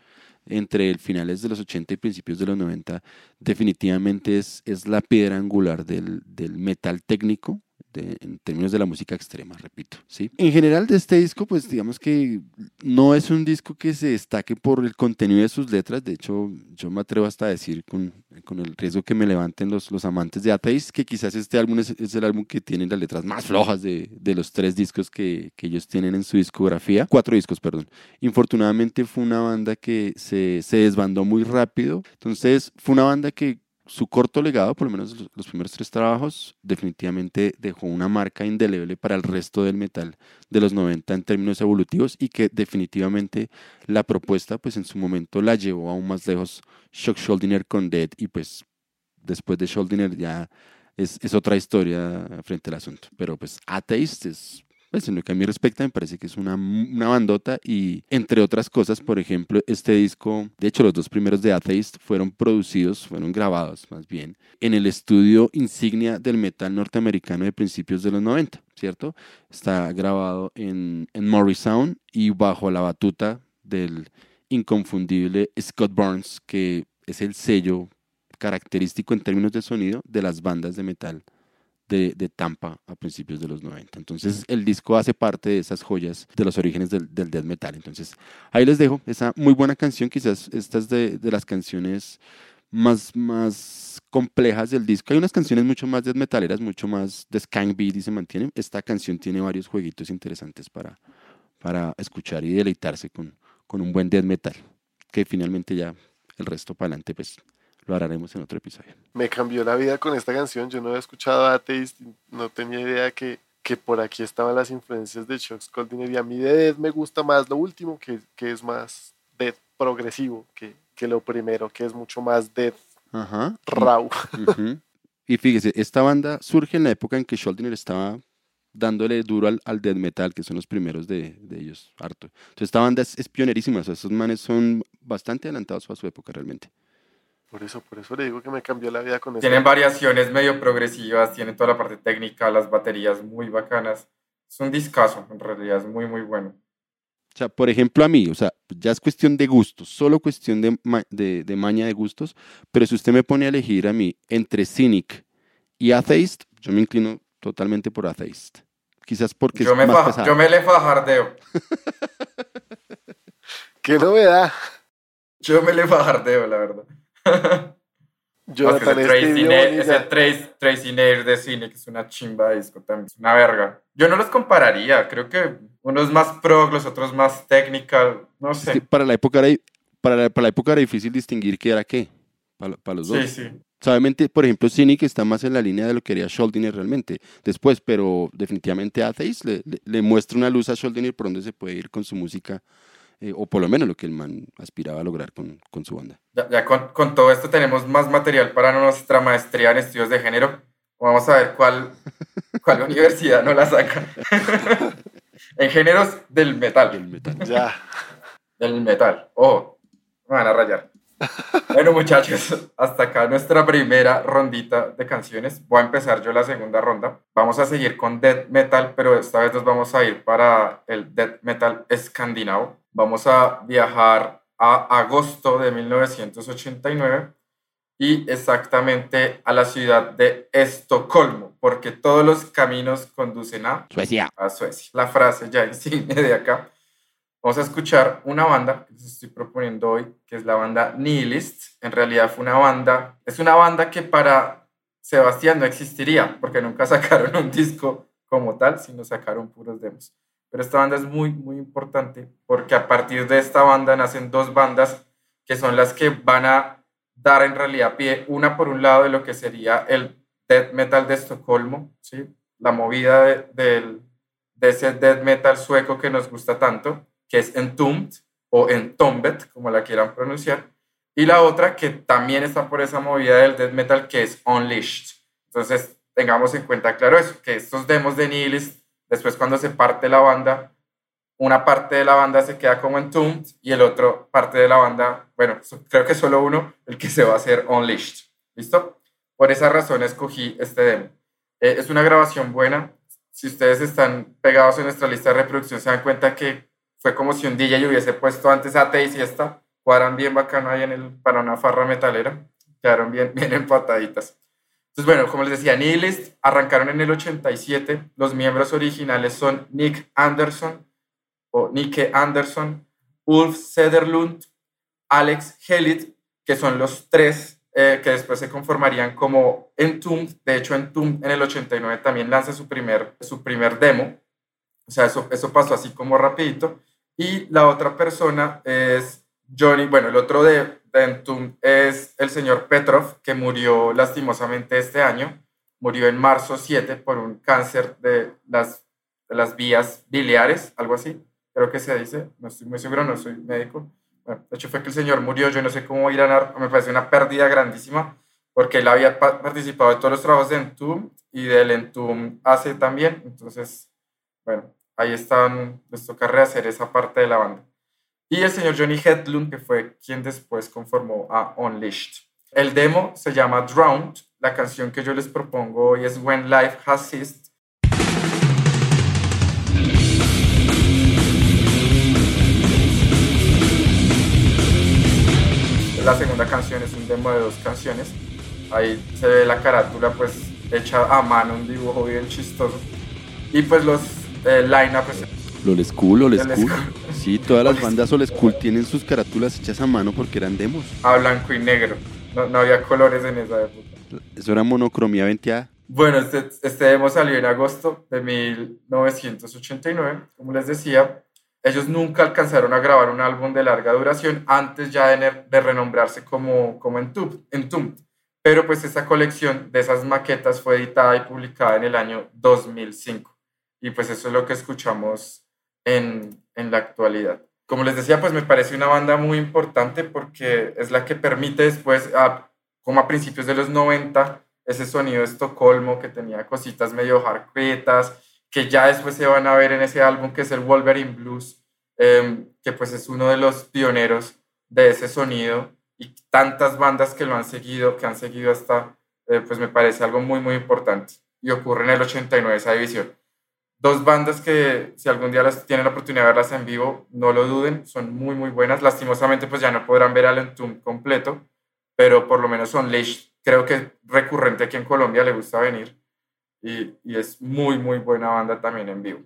entre el finales de los 80 y principios de los 90, definitivamente es, es la piedra angular del metal técnico, en términos de la música extrema, repito. ¿sí? En general de este disco, pues digamos que no es un disco que se destaque por el contenido de sus letras, de hecho yo me atrevo hasta a decir con, con el riesgo que me levanten los, los amantes de Atheist, que quizás este álbum es, es, el álbum que tiene las letras más flojas de, de los tres discos que, que, ellos tienen en su discografía, cuatro discos, perdón. Infortunadamente fue una banda que se, se desbandó muy rápido, entonces fue una banda que su corto legado, por lo menos los, primeros tres trabajos, definitivamente dejó una marca indeleble para el resto del metal de los 90 en términos evolutivos y que definitivamente la propuesta pues en su momento la llevó aún más lejos Shock Schuldiner con Dead y pues después de Schuldiner ya es, otra historia frente al asunto. Pero pues Atheist es Pues en lo que a mí respecta, me parece que es una, una bandota y entre otras cosas, por ejemplo, este disco, de hecho los dos primeros de Atheist fueron producidos, fueron grabados más bien, en el estudio insignia del metal norteamericano de principios de los 90, ¿cierto? Está grabado en, en Morrisound y bajo la batuta del inconfundible Scott Burns, que es el sello característico en términos de sonido de las bandas de metal de, Tampa a principios de los 90. Entonces el disco hace parte de esas joyas de los orígenes del, death metal. Entonces ahí les dejo esa muy buena canción, quizás esta es de, de, las canciones más, más complejas del disco. Hay unas canciones mucho más death metaleras, mucho más de skank beat y se mantienen. Esta canción tiene varios jueguitos interesantes para, para escuchar y deleitarse con, con un buen death metal, que finalmente ya el resto para adelante pues lo haremos en otro episodio. Me cambió la vida con esta canción. Yo no había escuchado a Atheist, no tenía idea que, que por aquí estaban las influencias de Chuck Schuldiner. Y a mí de Death me gusta más lo último, que, que es más Death progresivo, que, que, lo primero, que es mucho más Death Ajá. raw. Uh -huh. Y fíjese, esta banda surge en la época en que Schuldiner estaba dándole duro al, al death metal, que son los primeros de, de ellos, harto. Entonces esta banda es, es pionerísima, o sea, esos manes son bastante adelantados a su época realmente. Por eso, por eso le digo que me cambió la vida con eso. Tienen variaciones medio progresivas, tienen toda la parte técnica, las baterías muy bacanas. Es un discazo, en realidad es muy, muy bueno. O sea, por ejemplo, a mí, o sea, ya es cuestión de gustos, solo cuestión de, ma de, de maña de gustos, pero si usted me pone a elegir a mí entre Cynic y Atheist, yo me inclino totalmente por Atheist. Quizás porque yo es me más pesado. Yo me le fajardeo. ¡Qué novedad! Yo me le fajardeo, la verdad. Jonathan, ese Tracy, Nair, ese Tracy, Tracy Nair de cine, que es una chimba de disco también, es una verga. Yo no los compararía, creo que uno es más prog, los otros más technical, no sé. Es que para, la época era, para, la, para la época era difícil distinguir qué era qué, para, para los dos. Sí, sí. Obviamente, por ejemplo, Cynic está más en la línea de lo que haría Schuldiner realmente después, pero definitivamente Atheist le, le, le muestra una luz a Schuldiner por donde se puede ir con su música, eh, o por lo menos lo que el man aspiraba a lograr con, con su banda. Ya, ya con, con, todo esto tenemos más material para nuestra maestría en estudios de género. Vamos a ver cuál, cuál universidad no la saca. en géneros del metal. Del metal. Ya. Del metal. Ojo, me van a rayar. Bueno, muchachos, hasta acá nuestra primera rondita de canciones. Voy a empezar yo la segunda ronda. Vamos a seguir con death metal, pero esta vez nos vamos a ir para el death metal escandinavo. Vamos a viajar a agosto de 1989 y exactamente a la ciudad de Estocolmo, porque todos los caminos conducen a Suecia. A Suecia. La frase ya insigne de acá. Vamos a escuchar una banda que les estoy proponiendo hoy, que es la banda Nihilist. En realidad fue una banda, es una banda que para Sebastián no existiría, porque nunca sacaron un disco como tal, sino sacaron puros demos. Pero esta banda es muy, muy importante, porque a partir de esta banda nacen dos bandas que son las que van a dar en realidad pie, una por un lado de lo que sería el death metal de Estocolmo, ¿sí? la movida de, de, ese death metal sueco que nos gusta tanto, que es Entombed o Entombed, como la quieran pronunciar, y la otra que también está por esa movida del death metal que es Unleashed. Entonces, tengamos en cuenta claro eso, que estos demos de Nihilist, después cuando se parte la banda, una parte de la banda se queda como Entombed y el otro parte de la banda, bueno, creo que solo uno, el que se va a hacer Unleashed. ¿Listo? Por esa razón escogí este demo. Eh, es una grabación buena. Si ustedes están pegados en nuestra lista de reproducción, se dan cuenta que fue como si un DJ hubiese puesto antes a y esta, cuadran bien bacano ahí en el, para una farra metalera, quedaron bien, bien empataditas. Entonces, bueno, como les decía, Nihilist arrancaron en el 87, los miembros originales son Nick Anderson, o Nick Anderson, Ulf Sederlund, Alex Hellit, que son los tres eh, que después se conformarían como Entombed. De hecho, Entombed en el 89 también lanza su primer, su primer demo. O sea, eso, eso pasó así como rapidito. Y la otra persona es Johnny, bueno, el otro de, de Entombed es el señor Petrov, que murió lastimosamente este año. Murió en marzo 7 por un cáncer de las, de las vías biliares, algo así. Creo que se dice, no estoy muy seguro, no soy médico. Bueno, de hecho fue que el señor murió, yo no sé cómo irán a... Me parece una pérdida grandísima, porque él había participado de todos los trabajos de Entombed y del Entombed hace también. Entonces, bueno, ahí están, les toca rehacer esa parte de la banda. Y el señor Johnny Hedlund, que fue quien después conformó a Unleashed. El demo se llama Drowned, la canción que yo les propongo hoy es When Life Has Ceased. La segunda canción es un demo de dos canciones. Ahí se ve la carátula pues hecha a mano, un dibujo bien chistoso. Y pues los eh, line-up pues, Old School, School. Sí, todas las bandas Old School tienen sus carátulas hechas a mano porque eran demos. a blanco y negro. No, no había colores en esa época. Eso era monocromía venteada. Bueno, este, este demo salió en agosto de 1989, como les decía. Ellos nunca alcanzaron a grabar un álbum de larga duración antes ya de, de renombrarse como, como Entombed. Pero pues esta colección de esas maquetas fue editada y publicada en el año 2005. Y pues eso es lo que escuchamos en, en la actualidad. Como les decía, pues me parece una banda muy importante porque es la que permite después, a- como a principios de los 90, ese sonido de Estocolmo que tenía cositas medio hardcoretas, que ya después se van a ver en ese álbum que es el Wolverine Blues, em, que pues es uno de los pioneros de ese sonido y tantas bandas que lo han seguido, que han seguido hasta, eh, pues me parece algo muy, muy importante. Y ocurre en el 89 esa división. Dos bandas que si algún día las tienen la oportunidad de verlas en vivo, no lo duden, son muy, muy buenas. Lastimosamente pues ya no podrán ver al Entomb completo, pero por lo menos Unleashed. Creo que es recurrente aquí en Colombia, le gusta venir y, y es muy, muy buena banda también en vivo.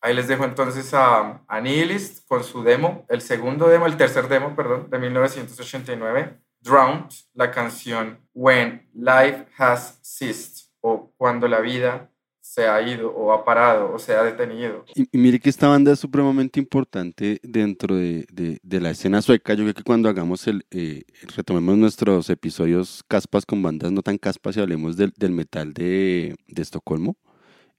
Ahí les dejo entonces a, a Nihilist con su demo, el segundo demo, el tercer demo, perdón, de 1989, Drowned, la canción When Life Has Ceased, o Cuando la vida se ha ido, o ha parado, o se ha detenido. Y, mire que esta banda es supremamente importante dentro de, de- de la escena sueca. Yo creo que cuando hagamos el, eh, retomemos nuestros episodios caspas con bandas no tan caspas y hablemos del, del metal de, de Estocolmo,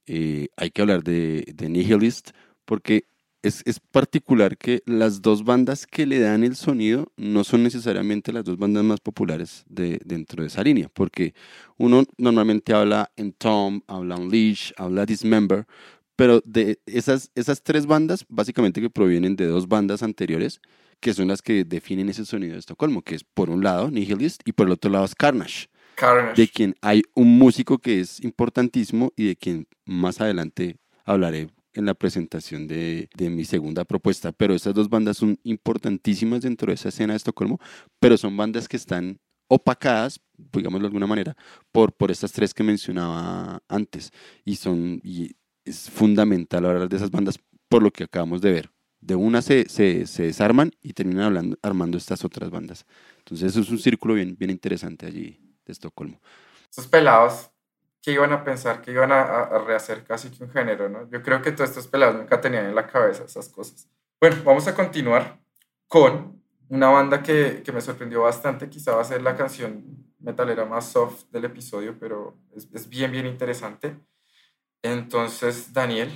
eh, hay que hablar de, de Nihilist porque es, es particular que las dos bandas que le dan el sonido no son necesariamente las dos bandas más populares de, dentro de esa línea, porque uno normalmente habla en Tom, habla Unleash, habla Dismember, pero de esas, esas tres bandas, básicamente que provienen de dos bandas anteriores, que son las que definen ese sonido de Estocolmo, que es por un lado Nihilist y por el otro lado es Carnage, Carnage. de quien hay un músico que es importantísimo y de quien más adelante hablaré en la presentación de, de mi segunda propuesta. Pero estas dos bandas son importantísimas dentro de esa escena de Estocolmo, pero son bandas que están opacadas, digámoslo de alguna manera, por, por estas tres que mencionaba antes. Y son y es fundamental hablar de esas bandas por lo que acabamos de ver. De una se, se, se desarman y terminan hablando, armando estas otras bandas. Entonces es un círculo bien, bien interesante allí de Estocolmo. Estos pelados, ¿qué iban a pensar? Que iban a, a- a rehacer casi que un género, ¿no? Yo creo que todos estos pelados nunca tenían en la cabeza esas cosas. Bueno, vamos a continuar con una banda que, que me sorprendió bastante. Quizá va a ser la canción metalera más soft del episodio, pero es, es bien, bien interesante. Entonces, Daniel,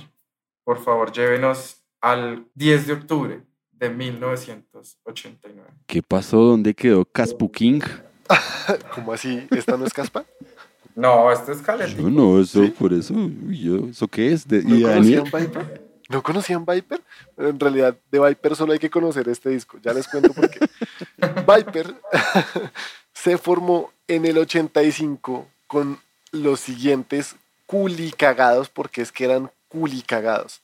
por favor, llévenos al 10 de octubre de 1989. ¿Qué pasó? ¿Dónde quedó Caspu King? ¿Cómo así? ¿Esta no es caspa? No, esto es Caleti. Yo no, eso, ¿Sí? por eso, yo, ¿eso qué es? De, ¿No ¿Y Daniel? conocían Viper? ¿No conocían Viper? En realidad, de Viper solo hay que conocer este disco. Ya les cuento por qué. Viper se formó en el 85 con los siguientes culicagados, porque es que eran culicagados.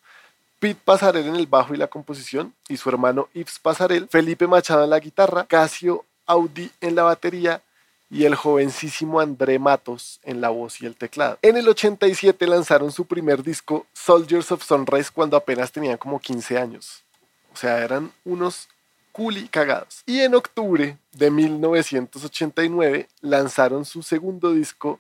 Pete Pasarel en el bajo y la composición, y su hermano Yves Pasarel, Felipe Machado en la guitarra, Casio Audi en la batería y el jovencísimo André Matos en la voz y el teclado. En el 87 lanzaron su primer disco, Soldiers of Sunrise, cuando apenas tenían como 15 años. O sea, eran unos culi cagados. Y en octubre de 1989 lanzaron su segundo disco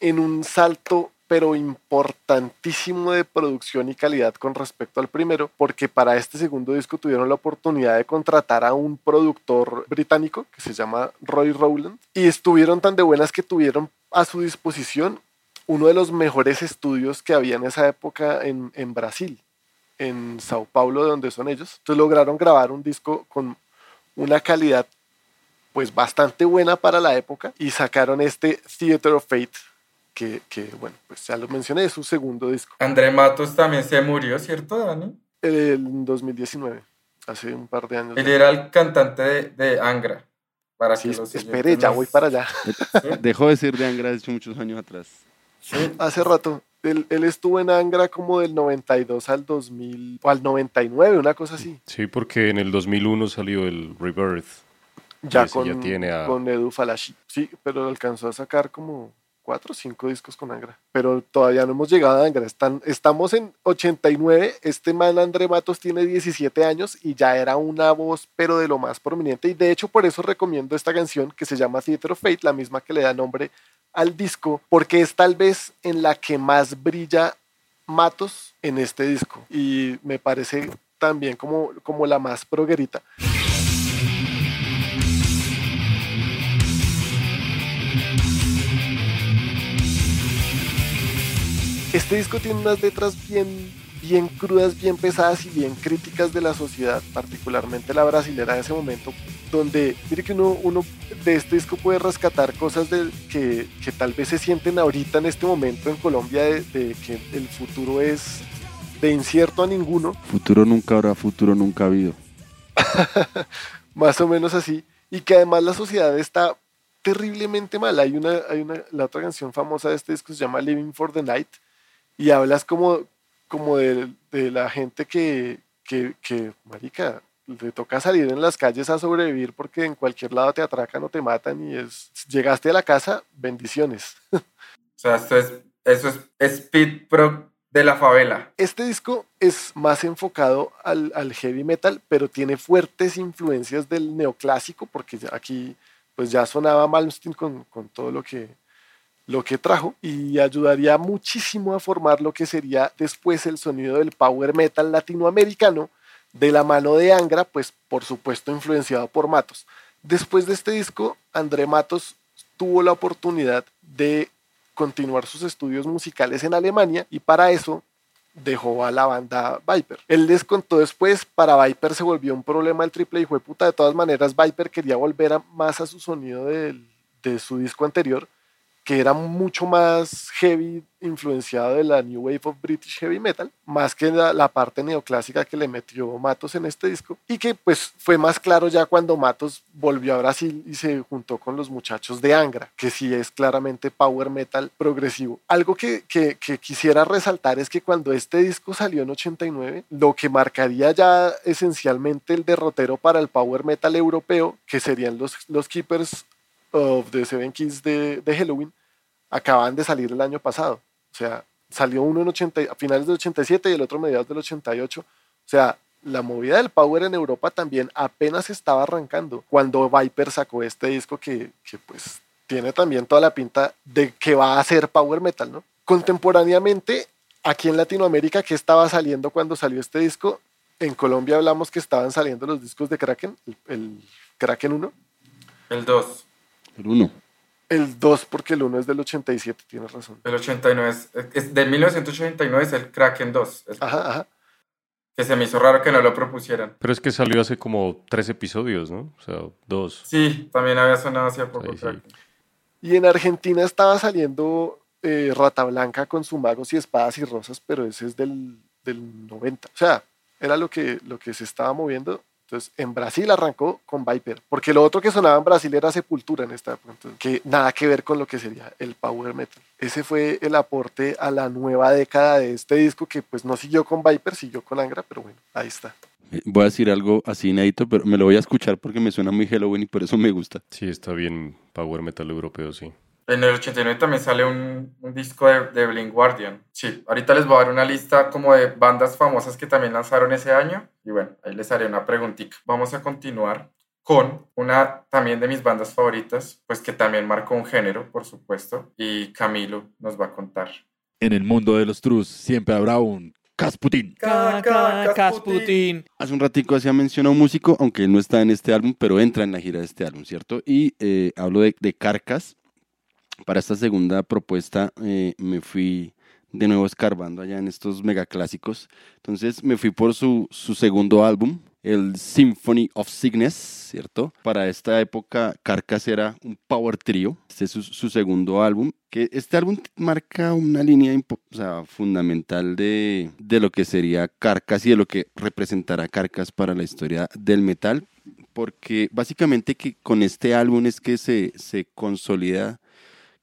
en un salto pero importantísimo de producción y calidad con respecto al primero, porque para este segundo disco tuvieron la oportunidad de contratar a un productor británico que se llama Roy Rowland y estuvieron tan de buenas que tuvieron a su disposición uno de los mejores estudios que había en esa época en, Brasil, en Sao Paulo, de donde son ellos. Entonces lograron grabar un disco con una calidad pues bastante buena para la época y sacaron este Theater of Fate que, que, bueno, pues ya lo mencioné, es su segundo disco, André Matos también se murió, ¿cierto, Dani? en 2019, hace un par de años. Él era el cantante de, de Angra. Para Sí, que los espere, ya voy para allá. Dejó de ser de Angra hace muchos años atrás. Hace rato. Él, él estuvo en Angra como del 92 al 2000, o al 99, una cosa así. Sí, porque en el 2001 salió el Rebirth. Ya con, ya tiene a- con Edu Falashi. Sí, pero alcanzó a sacar como cuatro o cinco discos con Angra. Pero todavía no hemos llegado a Angra. Están, estamos en 89. Este man André Matos tiene 17 años y ya era una voz, pero de lo más prominente. Y de hecho, por eso recomiendo esta canción que se llama Theater of Fate, la misma que le da nombre al disco, porque es tal vez en la que más brilla Matos en este disco. Y me parece también como, como la más proguerita. Este disco tiene unas letras bien, bien crudas, bien pesadas y bien críticas de la sociedad, particularmente la brasilera de ese momento, donde mire que uno, uno de este disco puede rescatar cosas de, que, que tal vez se sienten ahorita en este momento en Colombia de, de que el futuro es de incierto a ninguno, Futuro nunca habrá, futuro nunca ha habido. más o menos así, y que además la sociedad está terriblemente mal. Hay una, hay una, la otra canción famosa de este disco se llama Living for the Night, y hablas como, como de, de la gente que, que, que, marica, le toca salir en las calles a sobrevivir porque en cualquier lado te atracan o te matan y es, llegaste a la casa, bendiciones. O sea, esto es, eso es speed pro de la favela. Este disco es más enfocado al, al heavy metal, pero tiene fuertes influencias del neoclásico, porque aquí pues ya sonaba Malmsteen con, con todo lo que, lo que trajo y ayudaría muchísimo a formar lo que sería después el sonido del power metal latinoamericano de la mano de Angra, pues por supuesto influenciado por Matos. Después de este disco, André Matos tuvo la oportunidad de continuar sus estudios musicales en Alemania y para eso dejó a la banda Viper. Él les contó después, para Viper se volvió un problema el triple y fue puta. De todas maneras, Viper quería volver más a su sonido de su disco anterior, que era mucho más heavy, influenciado de la New Wave of British Heavy Metal, más que la, la parte neoclásica que le metió Matos en este disco, y que pues fue más claro ya cuando Matos volvió a Brasil y se juntó con los muchachos de Angra, que sí es claramente power metal progresivo. Algo que, que, que quisiera resaltar es que cuando este disco salió en 89, lo que marcaría ya esencialmente el derrotero para el power metal europeo, que serían los, los Keepers of the Seven Keys de, de Halloween, acaban de salir el año pasado. O sea, salió uno en 80, a finales del 87 y el otro a mediados del 88. O sea, la movida del Power en Europa también apenas estaba arrancando cuando Viper sacó este disco que, que pues tiene también toda la pinta de que va a ser Power Metal, ¿no? Contemporáneamente, aquí en Latinoamérica, ¿qué estaba saliendo cuando salió este disco? En Colombia hablamos que estaban saliendo los discos de Kraken, el, el Kraken 1, El 2. El uno. El 2 porque el 1 es del 87, tienes razón. El 89 es, es de 1989 es el Kraken 2. Es- Ajá, ajá. Que se me hizo raro que no lo propusieran. Pero es que salió hace como tres episodios, ¿no? O sea, dos. Sí, también había sonado hace poco Sí. Y en Argentina estaba saliendo eh, Rata Blanca con su magos y espadas y rosas, pero ese es del, del 90. O sea, era lo que, lo que se estaba moviendo. Entonces, en Brasil arrancó con Viper, porque lo otro que sonaba en Brasil era Sepultura en esta época, entonces, que nada que ver con lo que sería el Power Metal. Ese fue el aporte a la nueva década de este disco, que pues no siguió con Viper, siguió con Angra, pero bueno, ahí está. Eh, Voy a decir algo así inédito, pero me lo voy a escuchar porque me suena muy Halloween y por eso me gusta. Sí, está bien Power Metal europeo, sí. En el 89 también sale un, un disco de, de Blind Guardian. Sí, ahorita les voy a dar una lista como de bandas famosas que también lanzaron ese año. Y bueno, ahí les haré una preguntita. Vamos a continuar con una también de mis bandas favoritas, pues que también marcó un género, por supuesto. Y Camilo nos va a contar. En el mundo de los trus siempre habrá un Casputín. Ca- ca- Casputín. Hace un ratico hacía mención a un músico, aunque él no está en este álbum, pero entra en la gira de este álbum, ¿cierto? Y eh, hablo de, de Carcas. Para esta segunda propuesta eh, me fui de nuevo escarbando allá en estos megaclásicos. Entonces me fui por su, su segundo álbum, el Symphony of Cygnus, ¿cierto? Para esta época, Carcass era un power trio. Este es su, su segundo álbum. Que este álbum marca una línea o sea, fundamental de, de lo que sería Carcass y de lo que representará Carcass para la historia del metal. Porque básicamente que con este álbum es que se, se consolida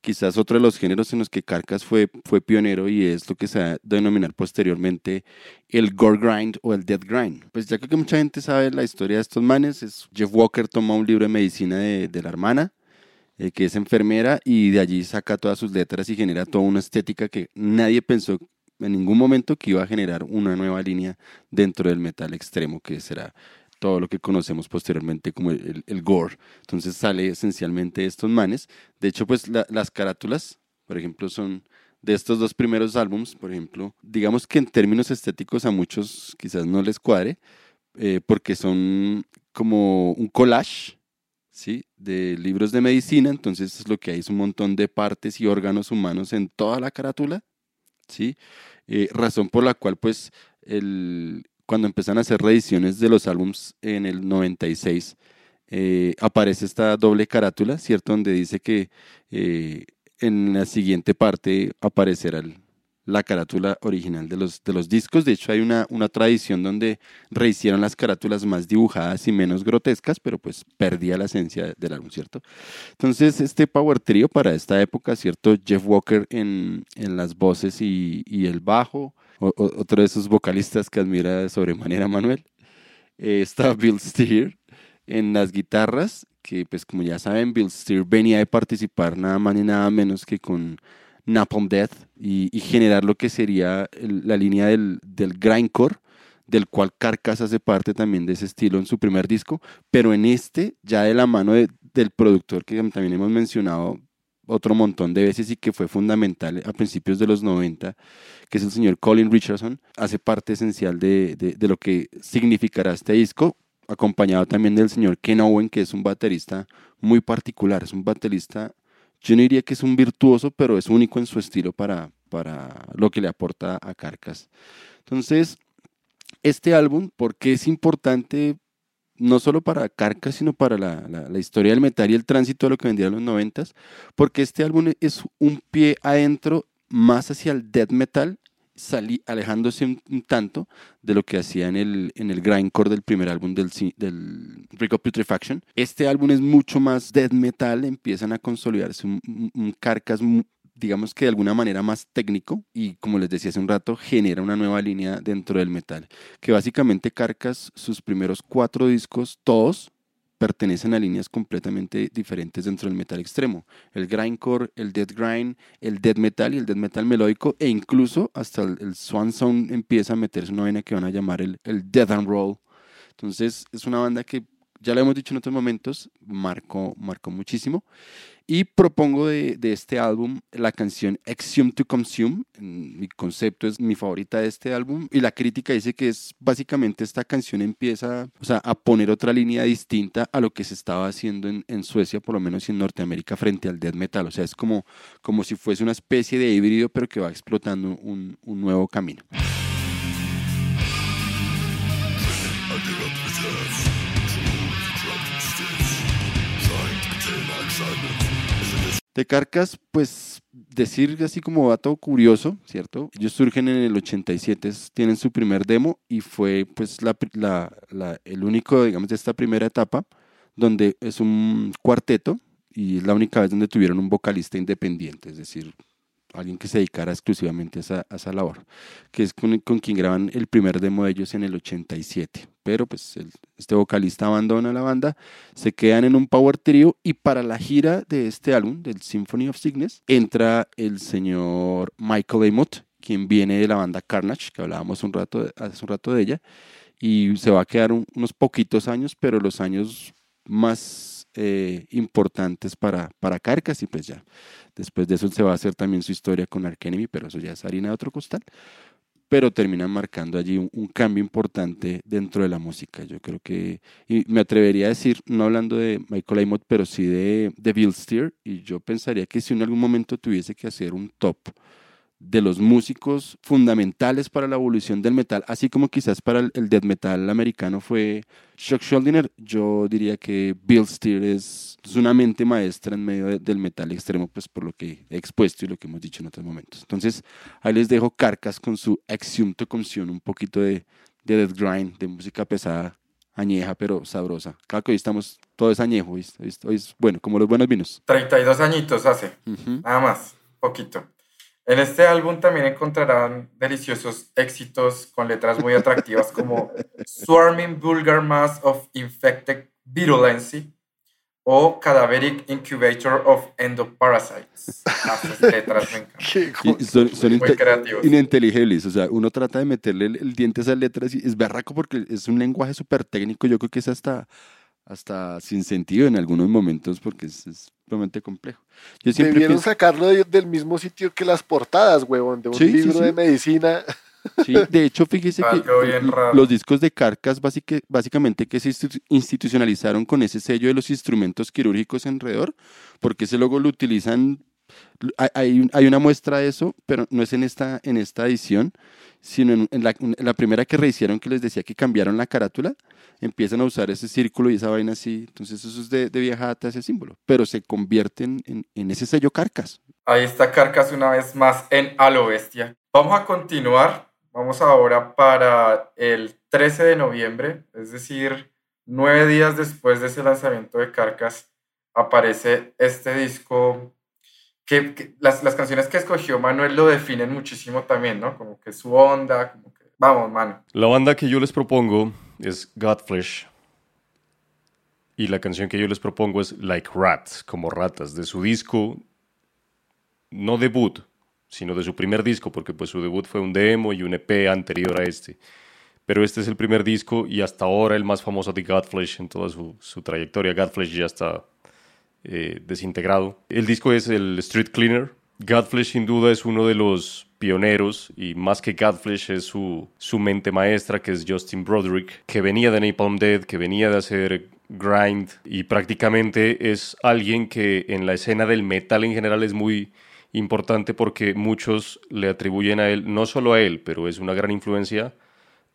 quizás otro de los géneros en los que Carcass fue, fue pionero y es lo que se va a denominar posteriormente el gore grind o el death grind. Pues ya que mucha gente sabe la historia de estos manes. Es, Jeff Walker toma un libro de medicina de, de la hermana, eh, que es enfermera, y de allí saca todas sus letras y genera toda una estética que nadie pensó en ningún momento que iba a generar una nueva línea dentro del metal extremo, que será todo lo que conocemos posteriormente como el, el- gore. Entonces sale esencialmente de estos manes. De hecho, pues la- las carátulas, por ejemplo, son de estos dos primeros álbums, por ejemplo, digamos que en términos estéticos a muchos quizás no les cuadre, eh, porque son como un collage, ¿sí? De libros de medicina, entonces lo que hay es un montón de partes y órganos humanos en toda la carátula, ¿sí? Eh, razón por la cual, pues, el, cuando empiezan a hacer reediciones de los álbums en el 96, eh, aparece esta doble carátula, ¿cierto? Donde dice que eh, en la siguiente parte aparecerá la carátula original de los, de los discos. De hecho, hay una, una tradición donde rehicieron las carátulas más dibujadas y menos grotescas, pero pues perdía la esencia del álbum, ¿cierto? Entonces, este Power Trio para esta época, ¿cierto? Jeff Walker en, en las voces y, y el bajo, otro de esos vocalistas que admira sobremanera Manuel. Eh, está Bill Steer en las guitarras, que pues como ya saben, Bill Steer venía de participar nada más ni nada menos que con Napalm Death y, generar lo que sería la línea del, del grindcore, del cual Carcass hace parte también de ese estilo en su primer disco, pero en este ya de la mano de- del productor que también hemos mencionado otro montón de veces y que fue fundamental a principios de los 90, que es el señor Colin Richardson, hace parte esencial de, de- lo que significará este disco, acompañado también del señor Ken Owen, que es un baterista muy particular, es un baterista, yo no diría que es un virtuoso, pero es único en su estilo para, para lo que le aporta a Carcass. Entonces, este álbum, ¿por qué es importante? No solo para Carcass, sino para la, la- historia del metal y el tránsito de lo que vendría en los noventas, porque este álbum es un pie adentro más hacia el death metal, salí, alejándose un, tanto de lo que hacía en el, en el grindcore del primer álbum del, del Putrefaction. Este álbum es mucho más death metal, empiezan a consolidarse un, mu- digamos que de alguna manera más técnico y como les decía hace un rato, genera una nueva línea dentro del metal, que básicamente Carcass, sus primeros cuatro discos, todos pertenecen a líneas completamente diferentes dentro del metal extremo. El grindcore, el death grind, el death metal y el death metal melódico e incluso hasta el, el Swan Song empieza a meterse una vaina que van a llamar el, el death and roll. Entonces es una banda que ya lo hemos dicho en otros momentos, marcó, marcó muchísimo. Y propongo de, de este álbum la canción Exhume to Consume. Mm, Mi concepto es mi favorita de este álbum. Y la crítica dice que es básicamente esta canción empieza o sea, a poner otra línea distinta a lo que se estaba haciendo en, en Suecia, por lo menos en Norteamérica, frente al death metal. O sea, es como, como si fuese una especie de híbrido, pero que va explotando un, un nuevo camino. De Carcas, pues decir así como dato curioso, ¿cierto? Ellos surgen en el 87, es- tienen su primer demo y fue pues la- el único, digamos, de esta primera etapa, donde es un cuarteto y es la única vez donde tuvieron un vocalista independiente, es decir, alguien que se dedicara exclusivamente a esa, a esa labor, que es con, con quien graban el primer demo de ellos en el 87. Pero pues el- este vocalista abandona la banda, se quedan en un power trio y para la gira de este álbum, del Symphony of Cygnus, entra el señor Michael Amott, quien viene de la banda Carnage, que hablábamos un rato hace un rato de ella, y se va a quedar un- unos poquitos años, pero los años más eh, importantes para, para Carcass y pues ya. Después de eso se va a hacer también su historia con Ark Enemy, pero eso ya es harina de otro costal. Pero terminan marcando allí un, cambio importante dentro de la música. Yo creo que, y me atrevería a decir, no hablando de Michael Amott, pero sí de, de Bill Steer, y yo pensaría que si en algún momento tuviese que hacer un top de los músicos fundamentales para la evolución del metal, así como quizás para el, el death metal americano fue Chuck Schuldiner, yo diría que Bill Steer es, es una mente maestra en medio de- del metal extremo, pues por lo que he expuesto y lo que hemos dicho en otros momentos. Entonces, ahí les dejo Carcas con su Exhumed to Consume, un poquito de, de death grind, de música pesada, añeja pero sabrosa. Claro que hoy estamos, todo es añejo, hoy, hoy hoy es bueno, como los buenos vinos. 32 añitos hace. Ujú. Nada más, poquito. En este álbum también encontrarán deliciosos éxitos con letras muy atractivas como Swarming Vulgar Mass of Infected Virulency o Cadaveric Incubator of Endoparasites. Ah, esas letras me encantan. Son, son Muy creativos. ininteligibles, o sea, uno trata de meterle el, el diente a esas letras y es berraco porque es un lenguaje súper técnico, yo creo que es hasta, hasta sin sentido en algunos momentos porque es, es realmente complejo. Yo siempre Debieron pienso, sacarlo de- del mismo sitio que las portadas, huevón, de un Sí, libro sí. de medicina. sí, de hecho, fíjese que los discos de Carcas básica- básicamente que se institu- institucionalizaron con ese sello de los instrumentos quirúrgicos alrededor, porque ese logo lo utilizan hay- hay, un- hay una muestra de eso, pero no es en esta, en esta edición, sino en, la, primera que rehicieron que les decía que cambiaron la carátula, empiezan a usar ese círculo y esa vaina así, entonces eso es de, de vieja data ese símbolo, pero se convierten en, en ese sello carcas. Ahí está Carcas una vez más en A Bestia. Vamos a continuar. Vamos ahora para el 13 de noviembre, es decir, nueve días después de ese lanzamiento de Carcas, aparece este disco que, las, las canciones que escogió Manuel lo definen muchísimo también, ¿no? Como que su onda, como que... Vamos, mano. La banda que yo les propongo es Godflesh. Y la canción que yo les propongo es Like Rats, como ratas, de su disco, no debut, sino de su primer disco, porque pues su debut fue un demo y un EP anterior a este. Pero este es el primer disco y hasta ahora el más famoso de Godflesh en toda su, su trayectoria. Godflesh ya está eh, desintegrado. El disco es el Street Cleaner. Godflesh sin duda es uno de los pioneros y más que Godflesh es su, su mente maestra que es Justin Broderick, que venía de Napalm Dead, que venía de hacer grind y prácticamente es alguien que en la escena del metal en general es muy importante porque muchos le atribuyen a él, no solo a él, pero es una gran influencia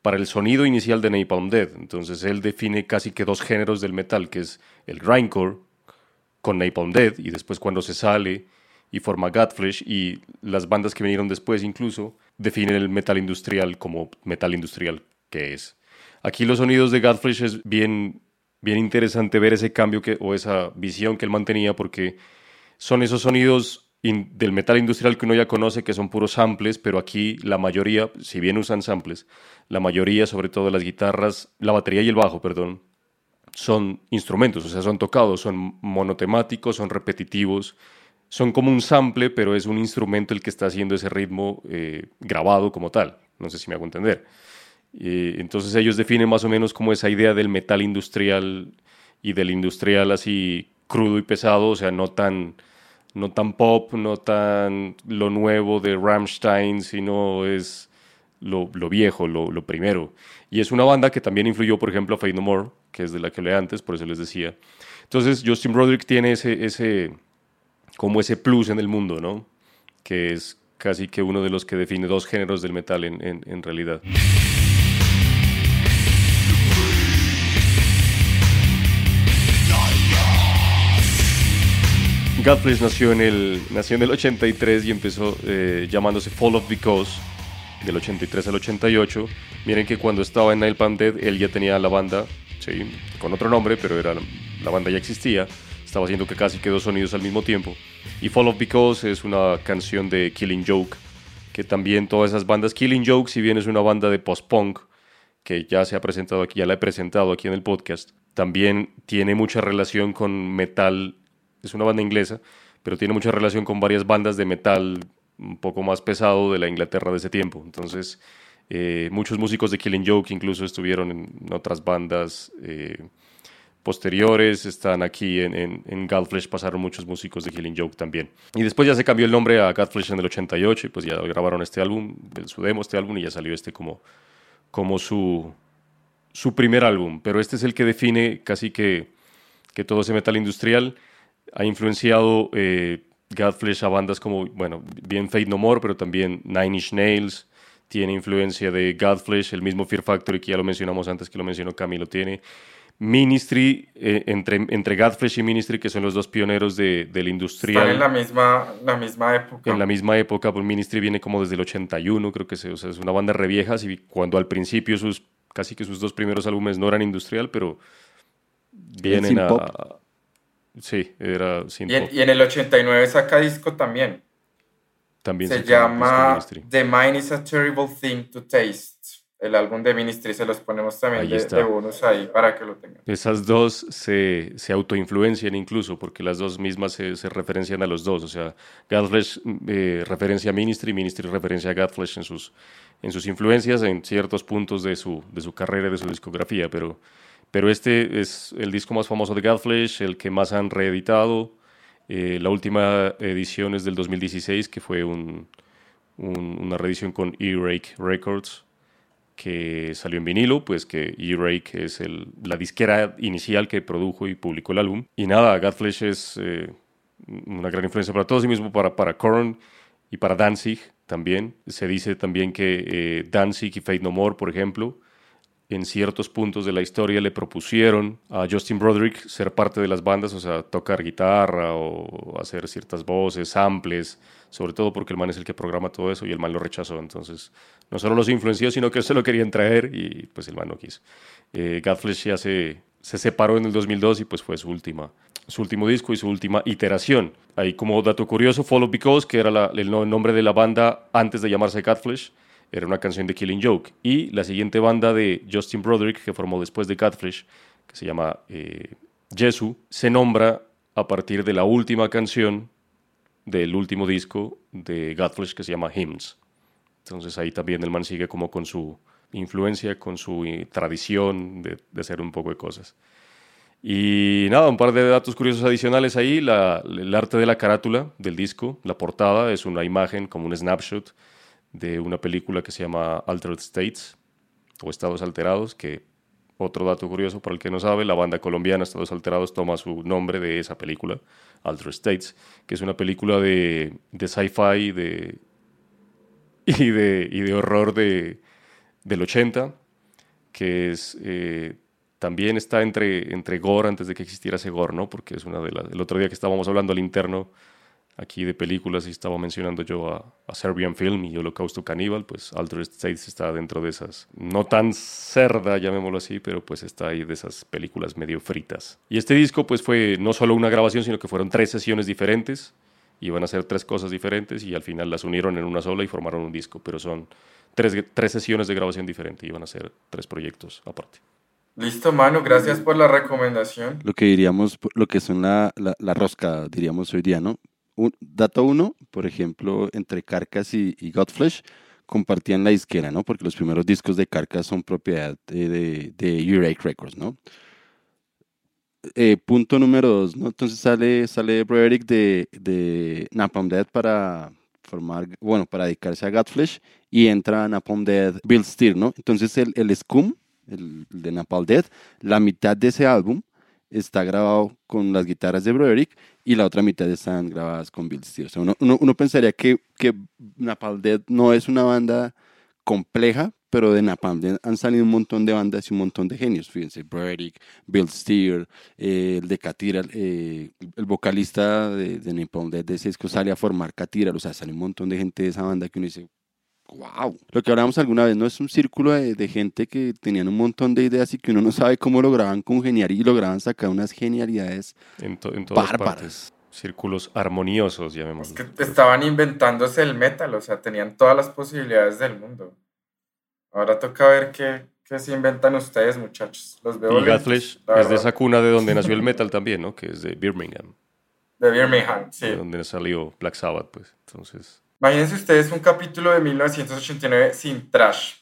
para el sonido inicial de Napalm Dead. Entonces él define casi que dos géneros del metal, que es el grindcore con Napalm Dead y después cuando se sale y forma Godflesh y las bandas que vinieron después incluso definen el metal industrial como metal industrial que es. Aquí los sonidos de Godflesh es bien, bien interesante ver ese cambio que, o esa visión que él mantenía porque son esos sonidos del metal industrial que uno ya conoce que son puros samples, pero aquí la mayoría, si bien usan samples, la mayoría, sobre todo las guitarras, la batería y el bajo, perdón, son instrumentos, o sea, son tocados, son monotemáticos, son repetitivos, son como un sample, pero es un instrumento el que está haciendo ese ritmo eh, grabado como tal. No sé si me hago entender. Eh, entonces ellos definen más o menos como esa idea del metal industrial y del industrial así crudo y pesado, o sea, no tan, no tan pop, no tan lo nuevo de Rammstein, sino es lo, viejo, lo, primero. Y es una banda que también influyó, por ejemplo, a Fade No More, que es de la que hablé antes, por eso les decía. Entonces, Justin Broderick tiene ese, ese, como ese plus en el mundo, ¿no? Que es casi que uno de los que define dos géneros del metal en, en, en realidad. Godflesh nació en el, nació en el 83 y empezó eh, llamándose Fall of Because del 83 al 88. Miren que cuando estaba en Napalm Dead, él ya tenía la banda, sí, con otro nombre, pero era, la banda ya existía. Estaba haciendo que casi que dos sonidos al mismo tiempo. Y Fall of Because es una canción de Killing Joke, que también todas esas bandas, Killing Joke, si bien es una banda de post-punk, que ya se ha presentado aquí, ya la he presentado aquí en el podcast, también tiene mucha relación con metal, es una banda inglesa, pero tiene mucha relación con varias bandas de metal un poco más pesado de la Inglaterra de ese tiempo. Entonces, eh, muchos músicos de Killing Joke incluso estuvieron en otras bandas eh, posteriores, están aquí en, en, Godflesh, pasaron muchos músicos de Killing Joke también. Y después ya se cambió el nombre a Godflesh en el 88 y pues ya grabaron este álbum, su demo, este álbum y ya salió este como, como su, su primer álbum. Pero este es el que define casi que, que todo ese metal industrial ha influenciado eh, Godflesh a bandas como, bueno, bien Fate No More, pero también Nine Inch Nails, tiene influencia de Godflesh, el mismo Fear Factory que ya lo mencionamos antes, que lo mencionó Camilo, tiene Ministry, eh, entre, entre Godflesh y Ministry, que son los dos pioneros de, del industrial. Están en la misma, la misma época. En la misma época, pues Ministry viene como desde el 81, creo que se, o sea, es una banda re vieja, y cuando al principio sus, casi que sus dos primeros álbumes no eran industrial, pero vienen a... Sí, era sin Y en, y en el 89 saca disco también. También Se disco llama. The Mind is a Terrible Thing to Taste. El álbum de Ministry se los ponemos también de, de bonus ahí para que lo tengan. Esas dos se, se autoinfluencian incluso, porque las dos mismas se, se referencian a los dos. O sea, Godflesh eh, referencia a Ministry, Ministry referencia a Godflesh en sus, en sus influencias, en ciertos puntos de su, de su carrera, de su discografía. Pero, pero este es el disco más famoso de Godflesh, el que más han reeditado. Eh, la última edición es del 2016, que fue un- un- una reedición con E-Rake Records que salió en vinilo, pues que E-Rake es la disquera inicial que produjo y publicó el álbum. Y nada, Godflesh es eh, una gran influencia para todos y mismo para, para Korn y para Danzig también. Se dice también que eh, Danzig y Fate No More, por ejemplo, en ciertos puntos de la historia le propusieron a Justin Broderick ser parte de las bandas, o sea, tocar guitarra o hacer ciertas voces, samples, sobre todo porque el man es el que programa todo eso y el man lo rechazó. Entonces, no solo los influenció, sino que se lo querían traer y pues el man no quiso. Eh, ya se, se separó en el 2002 y pues fue su última su último disco y su última iteración. Ahí como dato curioso, Follow Because, que era el no- nombre de la banda antes de llamarse Godflesh, era una canción de Killing Joke. Y la siguiente banda de Justin Broderick, que formó después de Godflesh, que se llama eh, Jesu, se nombra a partir de la última canción del último disco de Godflesh, que se llama Hymns. Entonces ahí también el man sigue como con su influencia, con su eh, tradición de, de hacer un poco de cosas. Y nada, un par de datos curiosos adicionales ahí. La- el arte de la carátula del disco, la portada, es una imagen como un snapshot de una película que se llama Altered States o Estados Alterados, que otro dato curioso para el que no sabe, la banda colombiana Estados Alterados toma su nombre de esa película, Altered States, que es una película de, de sci-fi de, y, de, y de horror de, del 80, que es eh, también está entre, entre gore antes de que existiera ese gore, ¿no? Porque es una de las... El otro día que estábamos hablando al interno aquí de películas y estaba mencionando yo a, a Serbian Film y Holocausto Caníbal, pues Altered States está dentro de esas, no tan cerda, llamémoslo así, pero pues está ahí de esas películas medio fritas. Y este disco pues fue no solo una grabación, sino que fueron tres sesiones diferentes, iban a ser tres cosas diferentes y al final las unieron en una sola y formaron un disco, pero son tres, tres sesiones de grabación diferentes, iban a ser tres proyectos aparte. Listo, mano, gracias por la recomendación. Lo que diríamos, lo que son la, la, la rosca, diríamos hoy día, ¿no? Un, dato uno, por ejemplo, entre Carcass y, y Godflesh compartían la disquera, ¿no? Porque los primeros discos de Carcass son propiedad de, de, de Records, ¿no? Eh, punto número dos, ¿no? Entonces sale, sale Broderick de, de Napalm Death para formar, bueno, para dedicarse a Godflesh y entra a Napalm Death Bill Steer, ¿no? Entonces el, el Scum, el, el de Napalm Death, la mitad de ese álbum está grabado con las guitarras de Broderick y la otra mitad están grabadas con Bill Steer. O sea, uno, uno, pensaría que, que Napalm Death no es una banda compleja, pero de Napalm Death han salido un montón de bandas y un montón de genios. Fíjense, Broderick, Bill Steer, eh, el de Catira, eh, el vocalista de, de Napalm Death de ese sale a formar Catira. O sea, sale un montón de gente de esa banda que uno dice, wow. Lo que hablamos alguna vez, ¿no? Es un círculo de, de, gente que tenían un montón de ideas y que uno no sabe cómo lograban congeniar y lograban sacar unas genialidades en, to en todas bárbaras. partes. Círculos armoniosos, llamémoslo. Es que estaban inventándose el metal, o sea, tenían todas las posibilidades del mundo. Ahora toca ver qué, qué se inventan ustedes, muchachos. Los veo y Godflesh es de esa cuna de donde nació el metal también, ¿no? Que es de Birmingham. De Birmingham, sí. De donde salió Black Sabbath, pues. Entonces... Imagínense ustedes un capítulo de 1989 sin trash.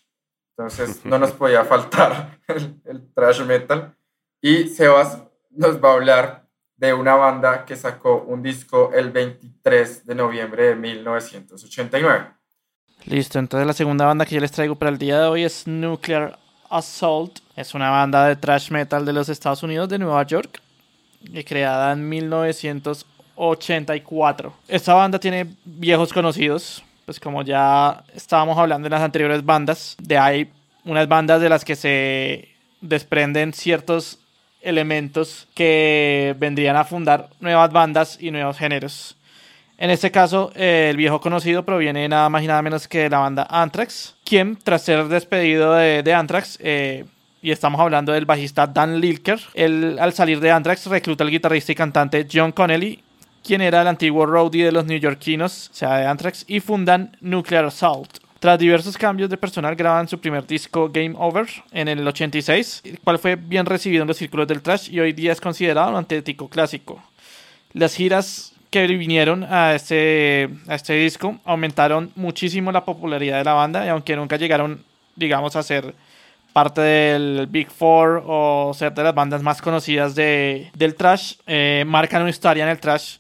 Entonces no nos podía faltar el, el, trash metal. Y Sebas nos va a hablar de una banda que sacó un disco el 23 de noviembre de 1989. Listo, entonces la segunda banda que yo les traigo para el día de hoy es Nuclear Assault. Es una banda de thrash metal de los Estados Unidos, de Nueva York, y creada en 1989 1984. Esta banda tiene viejos conocidos, pues como ya estábamos hablando en las anteriores bandas, de hay unas bandas de las que se desprenden ciertos elementos que vendrían a fundar nuevas bandas y nuevos géneros. En este caso, el viejo conocido proviene nada más y nada menos que de la banda Anthrax, quien tras ser despedido de, de Anthrax, eh, y estamos hablando del bajista Dan Lilker, él al salir de Anthrax recluta al guitarrista y cantante John Connelly, quien era el antiguo roadie de los neoyorquinos, o sea, de Anthrax, y fundan Nuclear Assault. Tras diversos cambios de personal, graban su primer disco Game Over en el 86, el cual fue bien recibido en los círculos del trash y hoy día es considerado un auténtico clásico. Las giras que vinieron a este, a este disco aumentaron muchísimo la popularidad de la banda y aunque nunca llegaron, digamos, a ser parte del Big Four o ser de las bandas más conocidas de, del trash, eh, marcan una historia en el trash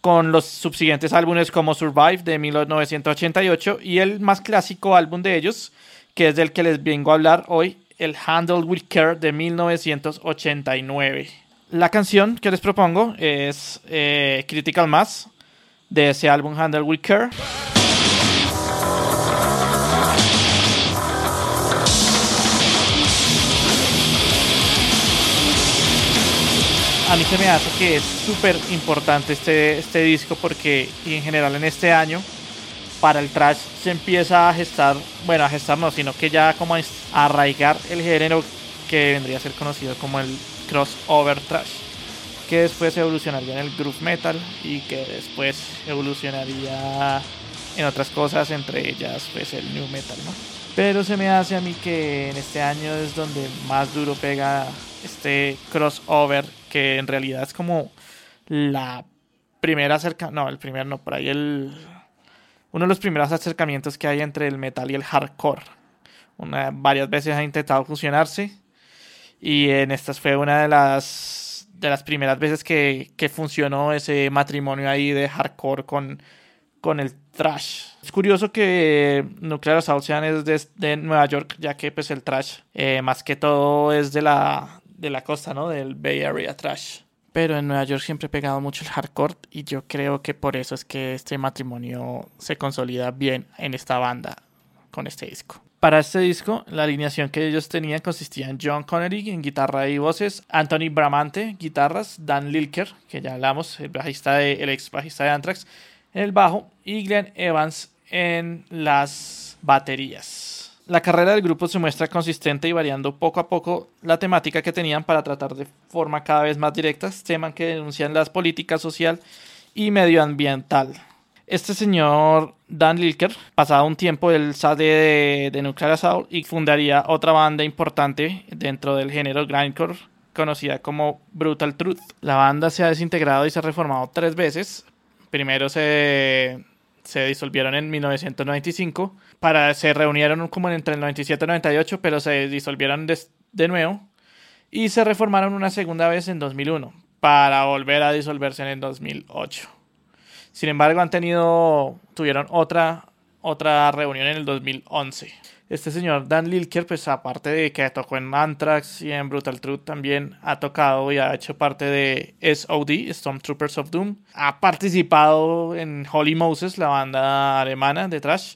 con los subsiguientes álbumes como Survive de 1988 y el más clásico álbum de ellos, que es del que les vengo a hablar hoy, el Handle with Care de 1989. La canción que les propongo es eh, Critical Mass de ese álbum Handle with Care. A mí se me hace que es súper importante este, este disco porque y en general en este año para el trash se empieza a gestar, bueno, a gestar no, sino que ya como a arraigar el género que vendría a ser conocido como el crossover trash, que después evolucionaría en el groove metal y que después evolucionaría en otras cosas, entre ellas pues el new metal, ¿no? Pero se me hace a mí que en este año es donde más duro pega este crossover que en realidad es como la primera acerca no el primer no por ahí el uno de los primeros acercamientos que hay entre el metal y el hardcore una, varias veces ha intentado fusionarse y en estas fue una de las de las primeras veces que, que funcionó ese matrimonio ahí de hardcore con con el trash. Es curioso que Nuclear Assault sean es de, de Nueva York, ya que pues el trash eh, más que todo es de la, de la costa, ¿no? Del Bay Area Trash. Pero en Nueva York siempre he pegado mucho el hardcore y yo creo que por eso es que este matrimonio se consolida bien en esta banda con este disco. Para este disco, la alineación que ellos tenían consistía en John Connery en guitarra y voces, Anthony Bramante, guitarras, Dan Lilker, que ya hablamos, el, bajista de, el ex bajista de Anthrax, en el bajo, y Glenn Evans en las baterías. La carrera del grupo se muestra consistente y variando poco a poco la temática que tenían para tratar de forma cada vez más directa temas que denuncian las políticas social y medioambiental. Este señor Dan Lilker, pasado un tiempo, él sale de, de Nuclear Assault y fundaría otra banda importante dentro del género grindcore conocida como Brutal Truth. La banda se ha desintegrado y se ha reformado tres veces. Primero se se disolvieron en 1995. Para, se reunieron como entre el 97 y el 98, pero se disolvieron de, de nuevo. Y se reformaron una segunda vez en 2001, para volver a disolverse en el 2008. Sin embargo, han tenido, tuvieron otra, otra reunión en el 2011. Este señor Dan Lilker, pues aparte de que tocó en Anthrax y en Brutal Truth, también ha tocado y ha hecho parte de SOD, Stormtroopers of Doom. Ha participado en Holy Moses, la banda alemana de trash.